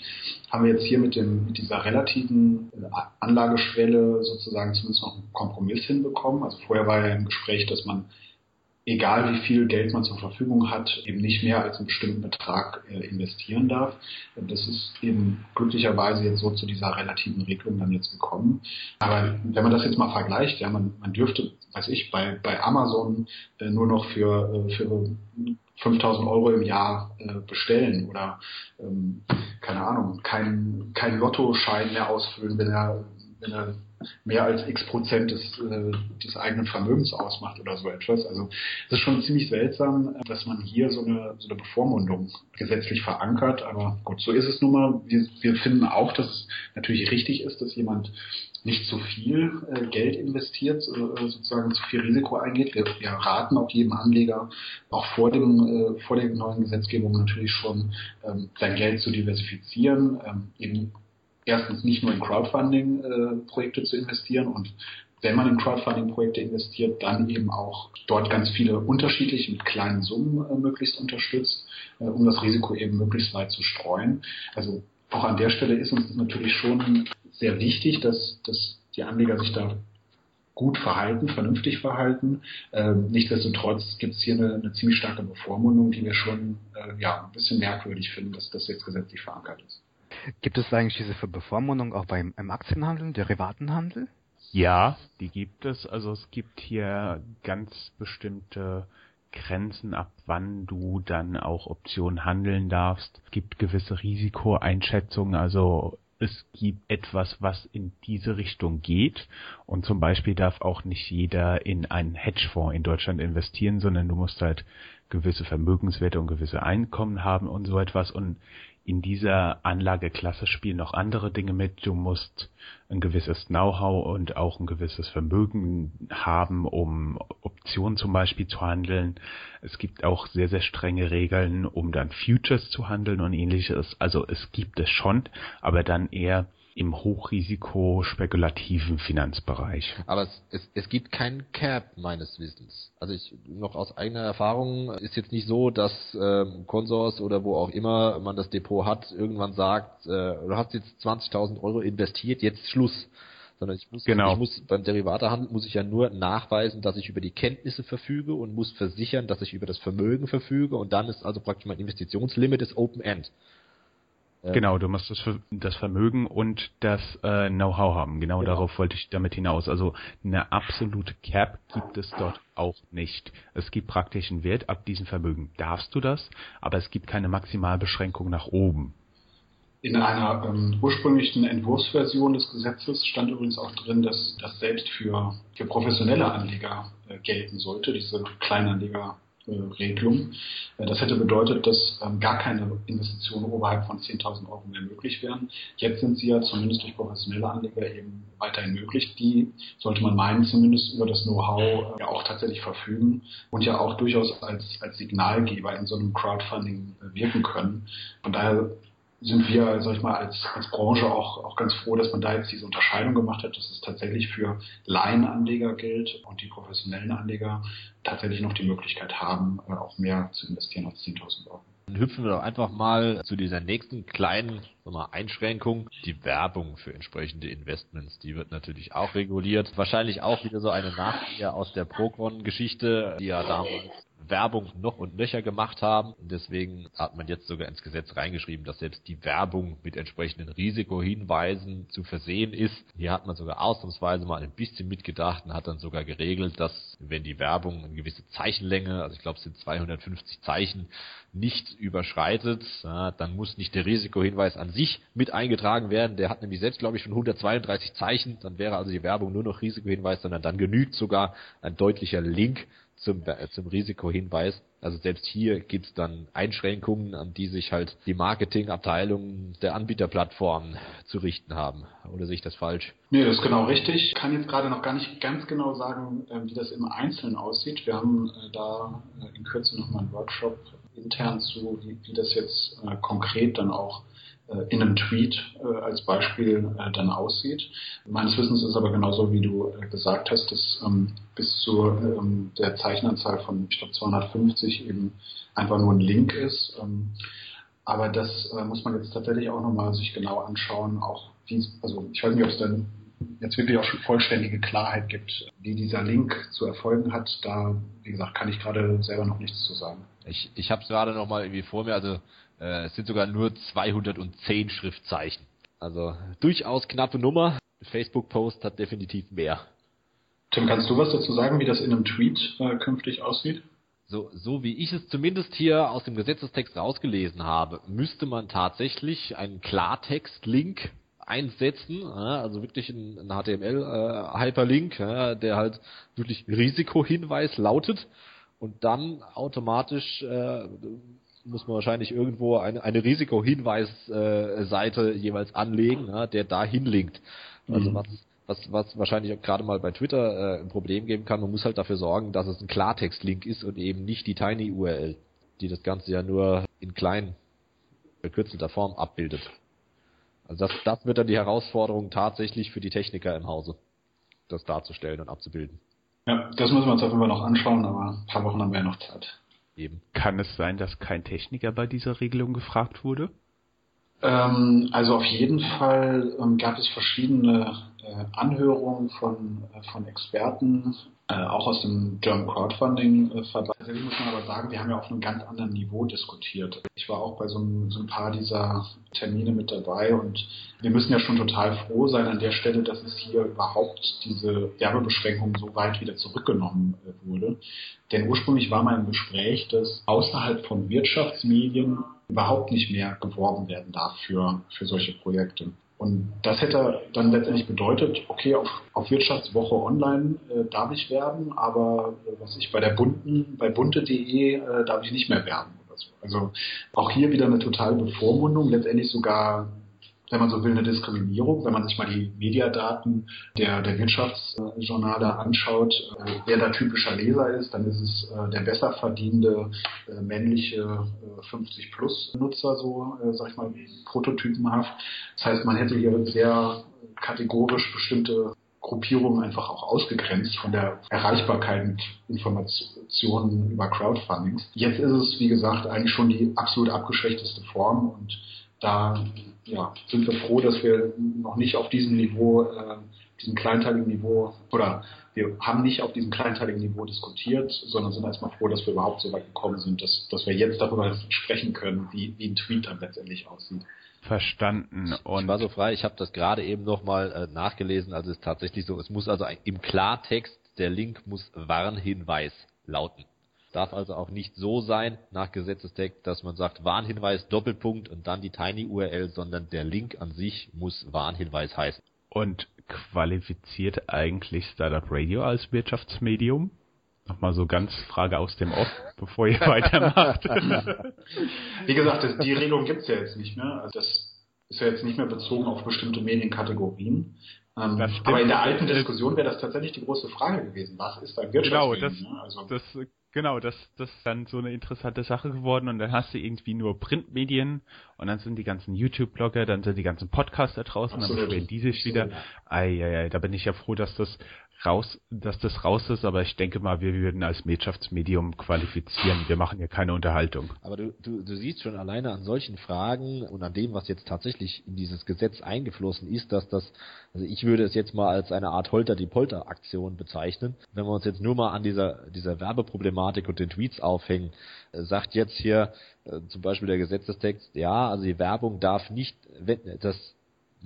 haben wir jetzt hier mit, dem, mit dieser relativen äh, Anlageschwelle sozusagen zumindest noch einen Kompromiss hinbekommen. Also vorher war ja im Gespräch, dass man, egal wie viel Geld man zur Verfügung hat, eben nicht mehr als einen bestimmten Betrag äh, investieren darf. Das ist eben glücklicherweise jetzt so zu dieser relativen Regelung dann jetzt gekommen. Aber wenn man das jetzt mal vergleicht, ja, man, man dürfte, weiß ich, bei, bei Amazon äh, nur noch für, äh, für 5000 Euro im Jahr bestellen oder ähm, keine Ahnung, kein, kein Lottoschein mehr ausfüllen, wenn er, wenn er mehr als x Prozent des, äh, des eigenen Vermögens ausmacht oder so etwas. Also es ist schon ziemlich seltsam, dass man hier so eine, so eine Bevormundung gesetzlich verankert. Aber gut, so ist es nun mal. Wir, wir finden auch, dass es natürlich richtig ist, dass jemand nicht zu viel äh, Geld investiert, äh, sozusagen zu viel Risiko eingeht. Wir, wir raten auch jedem Anleger, auch vor dem äh, vor der neuen Gesetzgebung natürlich schon ähm, sein Geld zu diversifizieren, ähm, eben erstens nicht nur in Crowdfunding-Projekte zu investieren und wenn man in Crowdfunding-Projekte investiert, dann eben auch dort ganz viele unterschiedliche mit kleinen Summen äh, möglichst unterstützt, äh, um das Risiko eben möglichst weit zu streuen. Also auch an der Stelle ist uns das natürlich schon sehr wichtig, dass, dass die Anleger sich da gut verhalten, vernünftig verhalten. Ähm, nichtsdestotrotz gibt es hier eine, eine, ziemlich starke Bevormundung, die wir schon äh, ja, ein bisschen merkwürdig finden, dass das jetzt gesetzlich verankert ist. Gibt es eigentlich diese Bevormundung auch beim im Aktienhandel, Derivatenhandel? Ja, die gibt es. Also es gibt hier ganz bestimmte Grenzen, ab wann du dann auch Optionen handeln darfst. Es gibt gewisse Risikoeinschätzungen, also es gibt etwas, was in diese Richtung geht. Und zum Beispiel darf auch nicht jeder in einen Hedgefonds in Deutschland investieren, sondern du musst halt gewisse Vermögenswerte und gewisse Einkommen haben und so etwas. Und in dieser Anlageklasse spielen noch andere Dinge mit. Du musst ein gewisses Know-how und auch ein gewisses Vermögen haben, um Optionen zum Beispiel zu handeln. Es gibt auch sehr, sehr strenge Regeln, um dann Futures zu handeln und ähnliches. Also es gibt es schon, aber dann eher im Hochrisiko-spekulativen Finanzbereich. Aber es, es, es gibt keinen Cap meines Wissens. Also ich noch aus eigener Erfahrung ist jetzt nicht so, dass ähm, Consors oder wo auch immer man das Depot hat, irgendwann sagt, äh, du hast jetzt 20.000 Euro investiert, jetzt Schluss sondern ich muss, genau. ich muss beim Derivatehandel muss ich ja nur nachweisen, dass ich über die Kenntnisse verfüge und muss versichern, dass ich über das Vermögen verfüge und dann ist also praktisch mein Investitionslimit ist Open End. Genau, du musst das, das Vermögen und das äh, Know-how haben. Genau, genau, darauf wollte ich damit hinaus. Also eine absolute Cap gibt es dort auch nicht. Es gibt praktisch einen Wert, ab diesem Vermögen darfst du das, aber es gibt keine Maximalbeschränkung nach oben. In einer ähm, ursprünglichen Entwurfsversion des Gesetzes stand übrigens auch drin, dass das selbst für, für professionelle Anleger äh, gelten sollte, diese Kleinanleger Regelung. Äh, das hätte bedeutet, dass ähm, gar keine Investitionen oberhalb von 10.000 Euro mehr möglich wären. Jetzt sind sie ja zumindest durch professionelle Anleger eben weiterhin möglich. Die sollte man meinen, zumindest über das Know-how äh, ja auch tatsächlich verfügen und ja auch durchaus als, als Signalgeber in so einem Crowdfunding äh, wirken können. Von daher sind wir, sag ich mal, als, als Branche auch, auch ganz froh, dass man da jetzt diese Unterscheidung gemacht hat, dass es tatsächlich für Laienanleger gilt und die professionellen Anleger tatsächlich noch die Möglichkeit haben, äh, auch mehr zu investieren als 10.000 Euro. Dann hüpfen wir doch einfach mal zu dieser nächsten kleinen mal, Einschränkung. Die Werbung für entsprechende Investments, die wird natürlich auch reguliert. Wahrscheinlich auch wieder so eine Nachkehr aus der Procon-Geschichte, die ja damals Werbung noch und nöcher gemacht haben. Deswegen hat man jetzt sogar ins Gesetz reingeschrieben, dass selbst die Werbung mit entsprechenden Risikohinweisen zu versehen ist. Hier hat man sogar ausnahmsweise mal ein bisschen mitgedacht und hat dann sogar geregelt, dass wenn die Werbung eine gewisse Zeichenlänge, also ich glaube es sind 250 Zeichen, nicht überschreitet, dann muss nicht der Risikohinweis an sich mit eingetragen werden. Der hat nämlich selbst, glaube ich, schon 132 Zeichen. Dann wäre also die Werbung nur noch Risikohinweis, sondern dann genügt sogar ein deutlicher Link zum, äh, zum Risikohinweis. Also selbst hier gibt es dann Einschränkungen, an die sich halt die Marketingabteilungen der Anbieterplattformen zu richten haben. Oder sehe ich das falsch? Nee, das ist genau richtig. Ich kann jetzt gerade noch gar nicht ganz genau sagen, ähm, wie das im Einzelnen aussieht. Wir haben äh, da äh, in Kürze nochmal einen Workshop intern zu, wie, wie das jetzt konkret dann auch äh, in einem Tweet äh, als Beispiel äh, dann aussieht. Meines Wissens ist aber genauso, wie du äh, gesagt hast, dass ähm, bis zu ähm, der Zeichenanzahl von, ich glaube, 250 eben einfach nur ein Link ist. Ähm, aber das äh, muss man jetzt tatsächlich auch nochmal sich genau anschauen, auch wie, also ich weiß nicht, ob es dann jetzt wirklich auch schon vollständige Klarheit gibt, wie dieser Link zu erfolgen hat. Da, wie gesagt, kann ich gerade selber noch nichts zu sagen. Ich, ich habe es gerade nochmal irgendwie vor mir, also äh, es sind sogar nur 210 Schriftzeichen. Also durchaus knappe Nummer. Facebook-Post hat definitiv mehr. Tim, kannst du was dazu sagen, wie das in einem Tweet äh, künftig aussieht? So, so wie ich es zumindest hier aus dem Gesetzestext rausgelesen habe, müsste man tatsächlich einen Klartext-Link einsetzen, also wirklich ein, HTML-Hyperlink, äh, der halt wirklich Risikohinweis lautet und dann automatisch äh, muss man wahrscheinlich irgendwo eine, eine Risikohinweisseite jeweils anlegen, ja, der da hinlinkt. Also mhm. was, was, was wahrscheinlich gerade mal bei Twitter äh, ein Problem geben kann, man muss halt dafür sorgen, dass es ein Klartext-Link ist und eben nicht die Tiny URL, die das Ganze ja nur in klein verkürzelter Form abbildet. Also das, das wird dann die Herausforderung tatsächlich für die Techniker im Hause, das darzustellen und abzubilden. Ja, das müssen wir uns auf jeden Fall noch anschauen, aber ein paar Wochen haben wir ja noch Zeit. Eben. Kann es sein, dass kein Techniker bei dieser Regelung gefragt wurde? Ähm, also auf jeden Fall ähm, gab es verschiedene Anhörungen von, äh, von Experten, äh, auch aus dem German Crowdfunding äh, Verband. Also muss man aber sagen, wir haben ja auf einem ganz anderen Niveau diskutiert. Ich war auch bei so, so ein paar dieser Termine mit dabei und wir müssen ja schon total froh sein an der Stelle, dass es hier überhaupt diese Werbebeschränkung so weit wieder zurückgenommen äh, wurde. Denn ursprünglich war im Gespräch, dass außerhalb von Wirtschaftsmedien überhaupt nicht mehr geworben werden darf für, für solche Projekte. Und das hätte dann letztendlich bedeutet, okay, auf, auf Wirtschaftswoche online äh, darf ich werben, aber äh, was ich bei der bunten, bei bunte.de äh, darf ich nicht mehr werben oder so. Also auch hier wieder eine totale Bevormundung, letztendlich sogar wenn man so will, eine Diskriminierung. Wenn man sich mal die Mediadaten der, der Wirtschaftsjournale anschaut, äh, wer da typischer Leser ist, dann ist es äh, der besser verdienende äh, männliche 50-Plus-Nutzer, so, sag ich mal, prototypenhaft. Das heißt, man hätte hier sehr kategorisch bestimmte Gruppierungen einfach auch ausgegrenzt von der Erreichbarkeit mit Informationen über Crowdfundings. Jetzt ist es, wie gesagt, eigentlich schon die absolut abgeschwächteste Form und da ja, sind wir froh, dass wir noch nicht auf diesem Niveau, äh, diesem kleinteiligen Niveau, oder wir haben nicht auf diesem kleinteiligen Niveau diskutiert, sondern sind erstmal froh, dass wir überhaupt so weit gekommen sind, dass, dass wir jetzt darüber sprechen können, wie, wie ein Tweet dann letztendlich aussieht. Verstanden. Und ich war so frei, ich habe das gerade eben nochmal äh, nachgelesen, also es ist tatsächlich so, es muss also ein, im Klartext, der Link muss Warnhinweis lauten darf also auch nicht so sein nach Gesetzestext, dass man sagt Warnhinweis Doppelpunkt und dann die Tiny URL, sondern der Link an sich muss Warnhinweis heißen. Und qualifiziert eigentlich Startup Radio als Wirtschaftsmedium? Nochmal so ganz Frage aus dem Off, bevor ihr (laughs) weitermacht. (laughs) Wie gesagt, das, die Regelung gibt es ja jetzt nicht mehr. Also das ist ja jetzt nicht mehr bezogen auf bestimmte Medienkategorien. Ähm, aber in der alten Diskussion wäre das tatsächlich die große Frage gewesen. Was ist ein Wirtschaftsmedium? Genau, das, also, das Genau, das, das ist dann so eine interessante Sache geworden und dann hast du irgendwie nur Printmedien und dann sind die ganzen YouTube-Blogger, dann sind die ganzen Podcaster draußen, Absolut. dann beschweren die sich wieder. Ei, ei, ei, da bin ich ja froh, dass das raus, dass das raus ist, aber ich denke mal, wir würden als Wirtschaftsmedium qualifizieren. Wir machen ja keine Unterhaltung. Aber du, du, du siehst schon alleine an solchen Fragen und an dem, was jetzt tatsächlich in dieses Gesetz eingeflossen ist, dass das, also ich würde es jetzt mal als eine Art Holter-die-Polter-Aktion bezeichnen. Wenn wir uns jetzt nur mal an dieser, dieser Werbeproblematik und den Tweets aufhängen, äh, sagt jetzt hier äh, zum Beispiel der Gesetzestext, ja, also die Werbung darf nicht, wenn das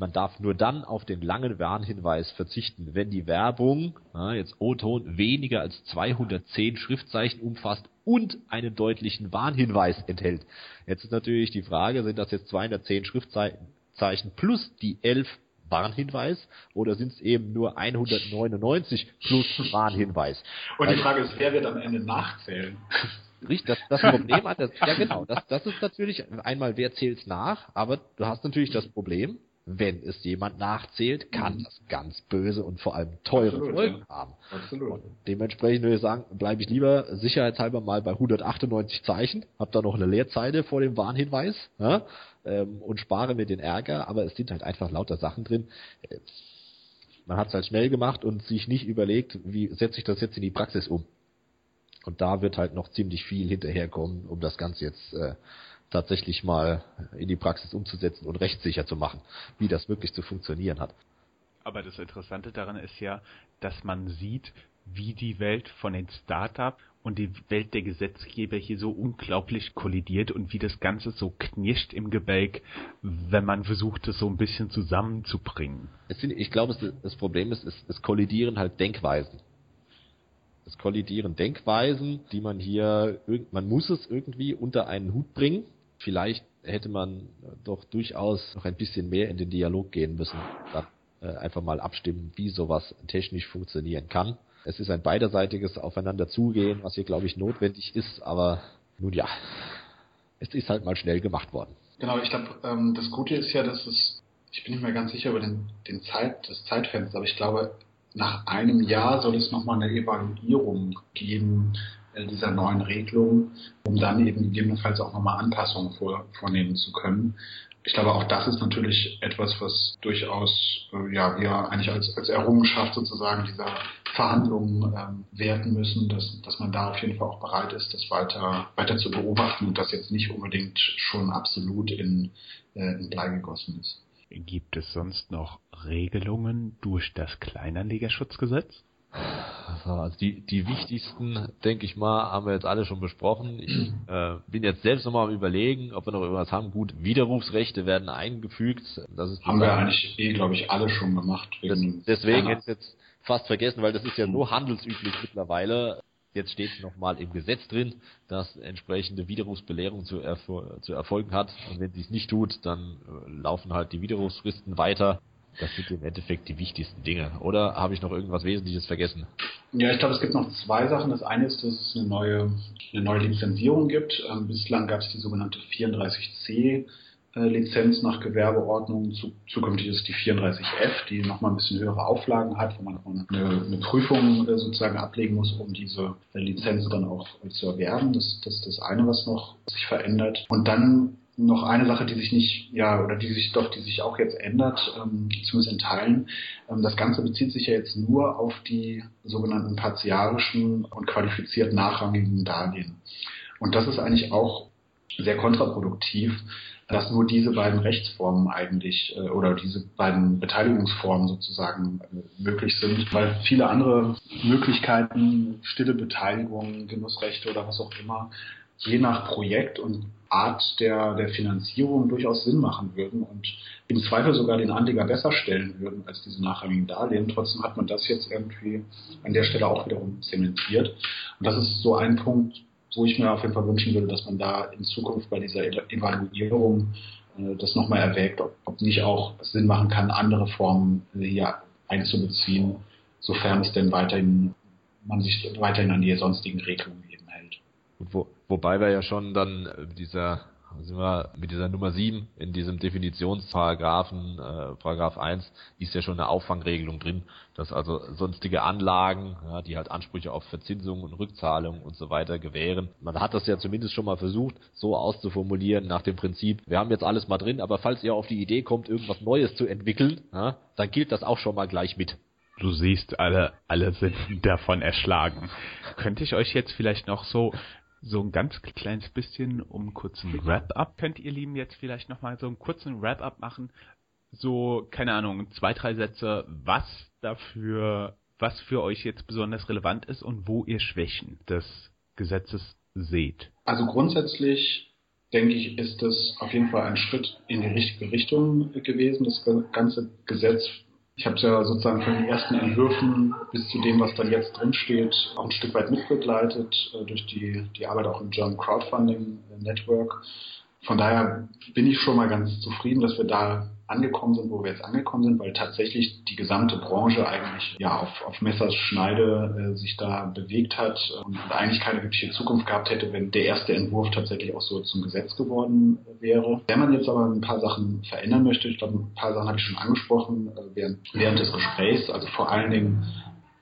man darf nur dann auf den langen Warnhinweis verzichten, wenn die Werbung, na, jetzt O-Ton, weniger als 210 Schriftzeichen umfasst und einen deutlichen Warnhinweis enthält. Jetzt ist natürlich die Frage, sind das jetzt 210 Schriftzeichen plus die 11 Warnhinweis oder sind es eben nur 199 plus Warnhinweis? Und die Frage ist, wer wird am Ende nachzählen? Richtig, das, das Problem hat das, ja genau, das, das ist natürlich einmal, wer zählt nach, aber du hast natürlich das Problem, wenn es jemand nachzählt, kann mhm. das ganz böse und vor allem teure Absolut, Folgen ja. haben. Absolut. Und dementsprechend würde ich sagen, bleibe ich lieber sicherheitshalber mal bei 198 Zeichen, habe da noch eine Leerzeile vor dem Warnhinweis ja, ähm, und spare mir den Ärger, aber es sind halt einfach lauter Sachen drin. Äh, man hat es halt schnell gemacht und sich nicht überlegt, wie setze ich das jetzt in die Praxis um. Und da wird halt noch ziemlich viel hinterherkommen, um das Ganze jetzt äh, tatsächlich mal in die Praxis umzusetzen und rechtssicher zu machen, wie das wirklich zu funktionieren hat. Aber das Interessante daran ist ja, dass man sieht, wie die Welt von den Startups und die Welt der Gesetzgeber hier so unglaublich kollidiert und wie das Ganze so knirscht im Gebälk, wenn man versucht, es so ein bisschen zusammenzubringen. Ich glaube, das Problem ist, es kollidieren halt Denkweisen. Es kollidieren Denkweisen, die man hier, man muss es irgendwie unter einen Hut bringen vielleicht hätte man doch durchaus noch ein bisschen mehr in den Dialog gehen müssen. Dann äh, einfach mal abstimmen, wie sowas technisch funktionieren kann. Es ist ein beiderseitiges Aufeinanderzugehen, was hier, glaube ich, notwendig ist, aber nun ja, es ist halt mal schnell gemacht worden. Genau, ich glaube, ähm, das Gute ist ja, dass es, ich bin nicht mehr ganz sicher über den, den Zeit, das Zeitfenster, aber ich glaube, nach einem Jahr soll es nochmal eine Evaluierung geben, dieser neuen Regelung, um dann eben gegebenenfalls auch nochmal Anpassungen vor, vornehmen zu können. Ich glaube, auch das ist natürlich etwas, was durchaus äh, ja wir eigentlich als, als Errungenschaft sozusagen dieser Verhandlungen ähm, werten müssen, dass, dass man da auf jeden Fall auch bereit ist, das weiter, weiter zu beobachten und das jetzt nicht unbedingt schon absolut in, äh, in Blei gegossen ist. Gibt es sonst noch Regelungen durch das Kleinanlegerschutzgesetz? Also die, die wichtigsten, denke ich mal, haben wir jetzt alle schon besprochen. Ich äh, bin jetzt selbst nochmal am überlegen, ob wir noch irgendwas haben. Gut, Widerrufsrechte werden eingefügt. Das ist haben wir eigentlich eh, glaube ich, alle schon gemacht. Das, deswegen hätte ich jetzt fast vergessen, weil das ist ja so handelsüblich mittlerweile. Jetzt steht es nochmal im Gesetz drin, dass entsprechende Widerrufsbelehrung zu, erfol zu erfolgen hat. Und wenn sie es nicht tut, dann äh, laufen halt die Widerrufsfristen weiter. Das sind im Endeffekt die wichtigsten Dinge. Oder habe ich noch irgendwas Wesentliches vergessen? Ja, ich glaube, es gibt noch zwei Sachen. Das eine ist, dass es eine neue, eine neue Lizenzierung gibt. Ähm, bislang gab es die sogenannte 34c äh, Lizenz nach Gewerbeordnung. Zu, zukünftig ist die 34F, die nochmal ein bisschen höhere Auflagen hat, wo man eine, eine Prüfung äh, sozusagen ablegen muss, um diese äh, Lizenz dann auch zu erwerben. Das, das ist das eine, was noch sich verändert. Und dann noch eine Sache, die sich nicht, ja, oder die sich doch, die sich auch jetzt ändert, ähm, zumindest in Teilen. Ähm, das Ganze bezieht sich ja jetzt nur auf die sogenannten partiarischen und qualifiziert nachrangigen Darlehen. Und das ist eigentlich auch sehr kontraproduktiv, dass nur diese beiden Rechtsformen eigentlich äh, oder diese beiden Beteiligungsformen sozusagen äh, möglich sind, weil viele andere Möglichkeiten, stille Beteiligung, Genussrechte oder was auch immer, je nach Projekt und Art der, der Finanzierung durchaus Sinn machen würden und im Zweifel sogar den Anleger besser stellen würden als diese nachrangigen Darlehen. Trotzdem hat man das jetzt irgendwie an der Stelle auch wiederum zementiert. Und das ist so ein Punkt, wo ich mir auf jeden Fall wünschen würde, dass man da in Zukunft bei dieser Evaluierung äh, das nochmal erwägt, ob, ob nicht auch Sinn machen kann, andere Formen hier einzubeziehen, sofern es denn weiterhin man sich weiterhin an die sonstigen Regelungen eben hält. Wo, wobei wir ja schon dann äh, dieser sind wir mit dieser Nummer 7 in diesem Definitionsparagraphen, äh, Paragraph 1, ist ja schon eine Auffangregelung drin, dass also sonstige Anlagen, ja, die halt Ansprüche auf Verzinsung und Rückzahlung und so weiter gewähren. Man hat das ja zumindest schon mal versucht, so auszuformulieren nach dem Prinzip, wir haben jetzt alles mal drin, aber falls ihr auf die Idee kommt, irgendwas Neues zu entwickeln, ja, dann gilt das auch schon mal gleich mit. Du siehst, alle, alle sind (laughs) davon erschlagen. Könnte ich euch jetzt vielleicht noch so so ein ganz kleines bisschen um kurzen Wrap-up. Könnt ihr Lieben jetzt vielleicht nochmal so einen kurzen Wrap-up machen? So, keine Ahnung, zwei, drei Sätze, was dafür, was für euch jetzt besonders relevant ist und wo ihr Schwächen des Gesetzes seht. Also grundsätzlich denke ich, ist das auf jeden Fall ein Schritt in die richtige Richtung gewesen. Das ganze Gesetz ich habe es ja sozusagen von den ersten Entwürfen bis zu dem, was dann jetzt drinsteht, auch ein Stück weit mitbegleitet äh, durch die, die Arbeit auch im German Crowdfunding Network. Von daher bin ich schon mal ganz zufrieden, dass wir da angekommen sind, wo wir jetzt angekommen sind, weil tatsächlich die gesamte Branche eigentlich ja auf, auf Messers äh, sich da bewegt hat und eigentlich keine wirkliche Zukunft gehabt hätte, wenn der erste Entwurf tatsächlich auch so zum Gesetz geworden wäre. Wenn man jetzt aber ein paar Sachen verändern möchte, ich glaube, ein paar Sachen habe ich schon angesprochen äh, während, während des Gesprächs, also vor allen Dingen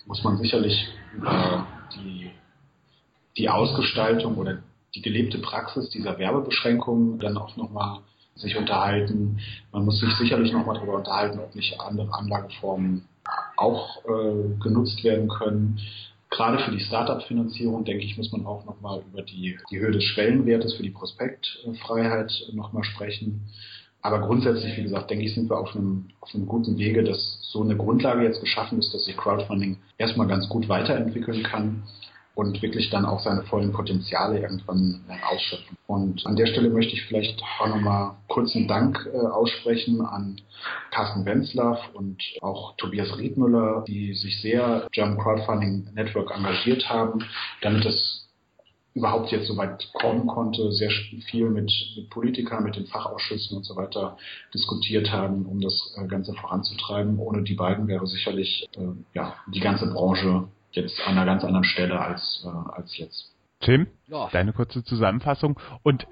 muss man sicherlich über die, die Ausgestaltung oder die gelebte Praxis dieser Werbebeschränkungen dann auch nochmal sich unterhalten. Man muss sich sicherlich nochmal darüber unterhalten, ob nicht andere Anlageformen auch äh, genutzt werden können. Gerade für die Startup-Finanzierung, denke ich, muss man auch nochmal über die, die Höhe des Schwellenwertes für die Prospektfreiheit nochmal sprechen. Aber grundsätzlich, wie gesagt, denke ich, sind wir auf einem, auf einem guten Wege, dass so eine Grundlage jetzt geschaffen ist, dass sich Crowdfunding erstmal ganz gut weiterentwickeln kann und wirklich dann auch seine vollen Potenziale irgendwann ausschöpfen. Und an der Stelle möchte ich vielleicht auch nochmal kurzen Dank äh, aussprechen an Carsten Wenzlaff und auch Tobias Riedmüller, die sich sehr German Crowdfunding Network engagiert haben, damit es überhaupt jetzt so weit kommen konnte, sehr viel mit, mit Politikern, mit den Fachausschüssen und so weiter diskutiert haben, um das äh, Ganze voranzutreiben. Ohne die beiden wäre sicherlich äh, ja, die ganze Branche jetzt an einer ganz anderen Stelle als, äh, als jetzt. Tim, ja. deine kurze Zusammenfassung. Und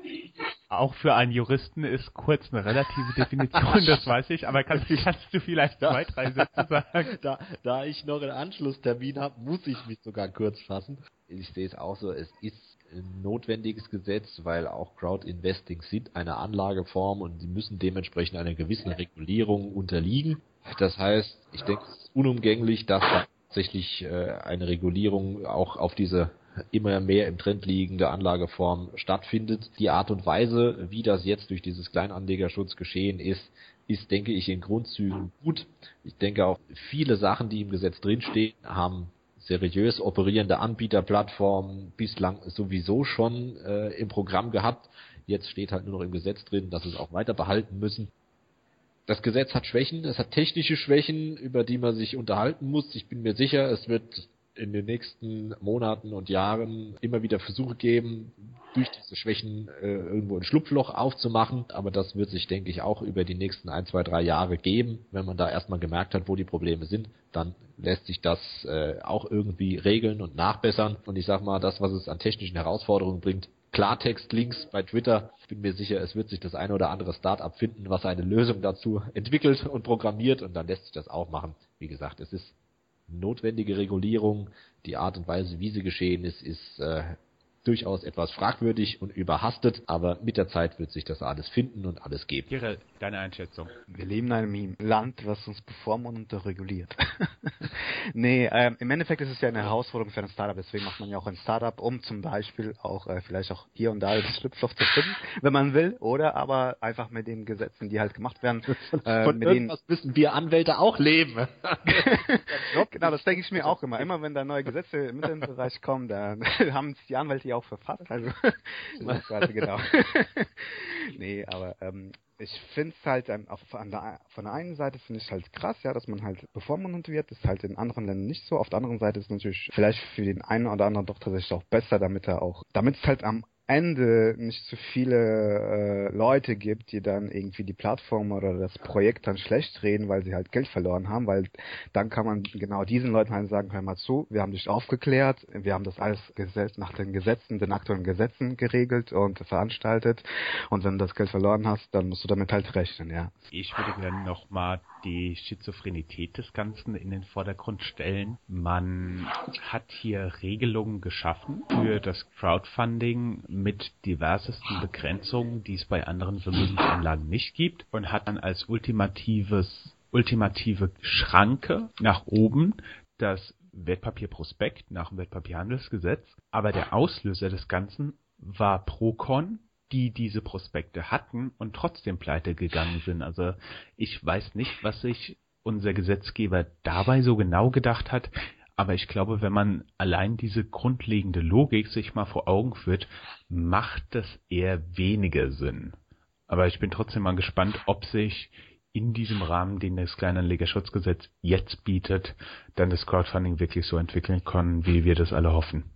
auch für einen Juristen ist kurz eine relative Definition, das weiß ich, aber kannst, kannst du vielleicht zwei, drei Sätze sagen? (laughs) Da, da ich noch einen Anschlusstermin habe, muss ich mich sogar kurz fassen. Ich sehe es auch so, es ist ein notwendiges Gesetz, weil auch Crowd-Investing sind eine Anlageform und sie müssen dementsprechend einer gewissen Regulierung unterliegen. Das heißt, ich denke, es ist unumgänglich, dass da tatsächlich äh, eine Regulierung auch auf diese immer mehr im Trend liegende Anlageform stattfindet. Die Art und Weise, wie das jetzt durch dieses Kleinanlegerschutz geschehen ist, ist, denke ich, in Grundzügen gut. Ich denke auch, viele Sachen, die im Gesetz drinstehen, haben seriös operierende Anbieterplattformen bislang sowieso schon äh, im Programm gehabt. Jetzt steht halt nur noch im Gesetz drin, dass es auch weiter behalten müssen. Das Gesetz hat Schwächen, es hat technische Schwächen, über die man sich unterhalten muss. Ich bin mir sicher, es wird in den nächsten Monaten und Jahren immer wieder Versuche geben, durch diese Schwächen äh, irgendwo ein Schlupfloch aufzumachen. Aber das wird sich, denke ich, auch über die nächsten ein, zwei, drei Jahre geben. Wenn man da erstmal gemerkt hat, wo die Probleme sind, dann lässt sich das äh, auch irgendwie regeln und nachbessern. Und ich sag mal, das, was es an technischen Herausforderungen bringt, Klartext-Links bei Twitter. Ich bin mir sicher, es wird sich das eine oder andere Startup finden, was eine Lösung dazu entwickelt und programmiert und dann lässt sich das auch machen. Wie gesagt, es ist notwendige Regulierung. Die Art und Weise, wie sie geschehen ist, ist äh, durchaus etwas fragwürdig und überhastet, aber mit der Zeit wird sich das alles finden und alles geben. Ihre, deine Einschätzung. Wir leben in einem Land, was uns bevormundet und reguliert. (laughs) nee, ähm, im Endeffekt ist es ja eine Herausforderung für ein Startup, deswegen macht man ja auch ein Startup, um zum Beispiel auch äh, vielleicht auch hier und da das Schlupfloch zu finden, (laughs) wenn man will, oder aber einfach mit den Gesetzen, die halt gemacht werden. (laughs) Äh, Von mit denen müssen wir Anwälte auch leben. genau, das denke ich mir auch immer. Immer wenn da neue Gesetze im Internetbereich kommen, dann haben es die Anwälte ja auch verfasst. Also, (laughs) quasi genau. (laughs) nee, aber ähm, ich finde es halt ähm, auf, an der, von der einen Seite finde ich halt krass, ja, dass man halt bevormundet wird. Das ist halt in anderen Ländern nicht so. Auf der anderen Seite ist es natürlich vielleicht für den einen oder anderen doch tatsächlich auch besser, damit er auch, damit es halt am Ende nicht zu viele äh, Leute gibt, die dann irgendwie die Plattform oder das Projekt dann schlecht reden, weil sie halt Geld verloren haben, weil dann kann man genau diesen Leuten halt sagen, hör mal zu, wir haben dich aufgeklärt, wir haben das alles nach den Gesetzen, den aktuellen Gesetzen geregelt und veranstaltet und wenn du das Geld verloren hast, dann musst du damit halt rechnen, ja. Ich würde gerne nochmal die Schizophrenität des Ganzen in den Vordergrund stellen. Man hat hier Regelungen geschaffen für das Crowdfunding mit diversesten Begrenzungen, die es bei anderen Vermögensanlagen nicht gibt und hat dann als ultimatives ultimative Schranke nach oben das Wertpapierprospekt nach dem Wertpapierhandelsgesetz. Aber der Auslöser des Ganzen war Procon, die diese Prospekte hatten und trotzdem pleite gegangen sind. Also ich weiß nicht, was sich unser Gesetzgeber dabei so genau gedacht hat, aber ich glaube, wenn man allein diese grundlegende Logik sich mal vor Augen führt, macht das eher weniger Sinn. Aber ich bin trotzdem mal gespannt, ob sich in diesem Rahmen, den das Kleinanlegerschutzgesetz jetzt bietet, dann das Crowdfunding wirklich so entwickeln kann, wie wir das alle hoffen.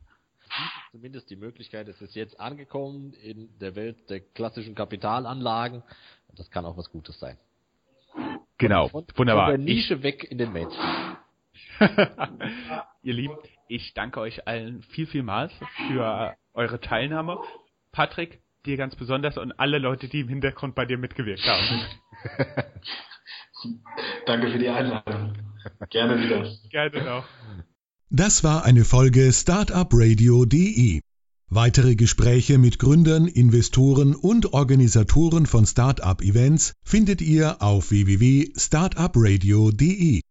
Zumindest die Möglichkeit, es ist jetzt angekommen in der Welt der klassischen Kapitalanlagen. Das kann auch was Gutes sein. Genau, von, wunderbar. Von der Nische ich, weg in den Mainstream. (laughs) Ihr Lieben, ich danke euch allen viel, vielmals für eure Teilnahme. Patrick, dir ganz besonders und alle Leute, die im Hintergrund bei dir mitgewirkt haben. (laughs) danke für die Einladung. Gerne wieder. Gerne noch. Das war eine Folge Startupradio.de. Weitere Gespräche mit Gründern, Investoren und Organisatoren von Startup-Events findet ihr auf www.startupradio.de.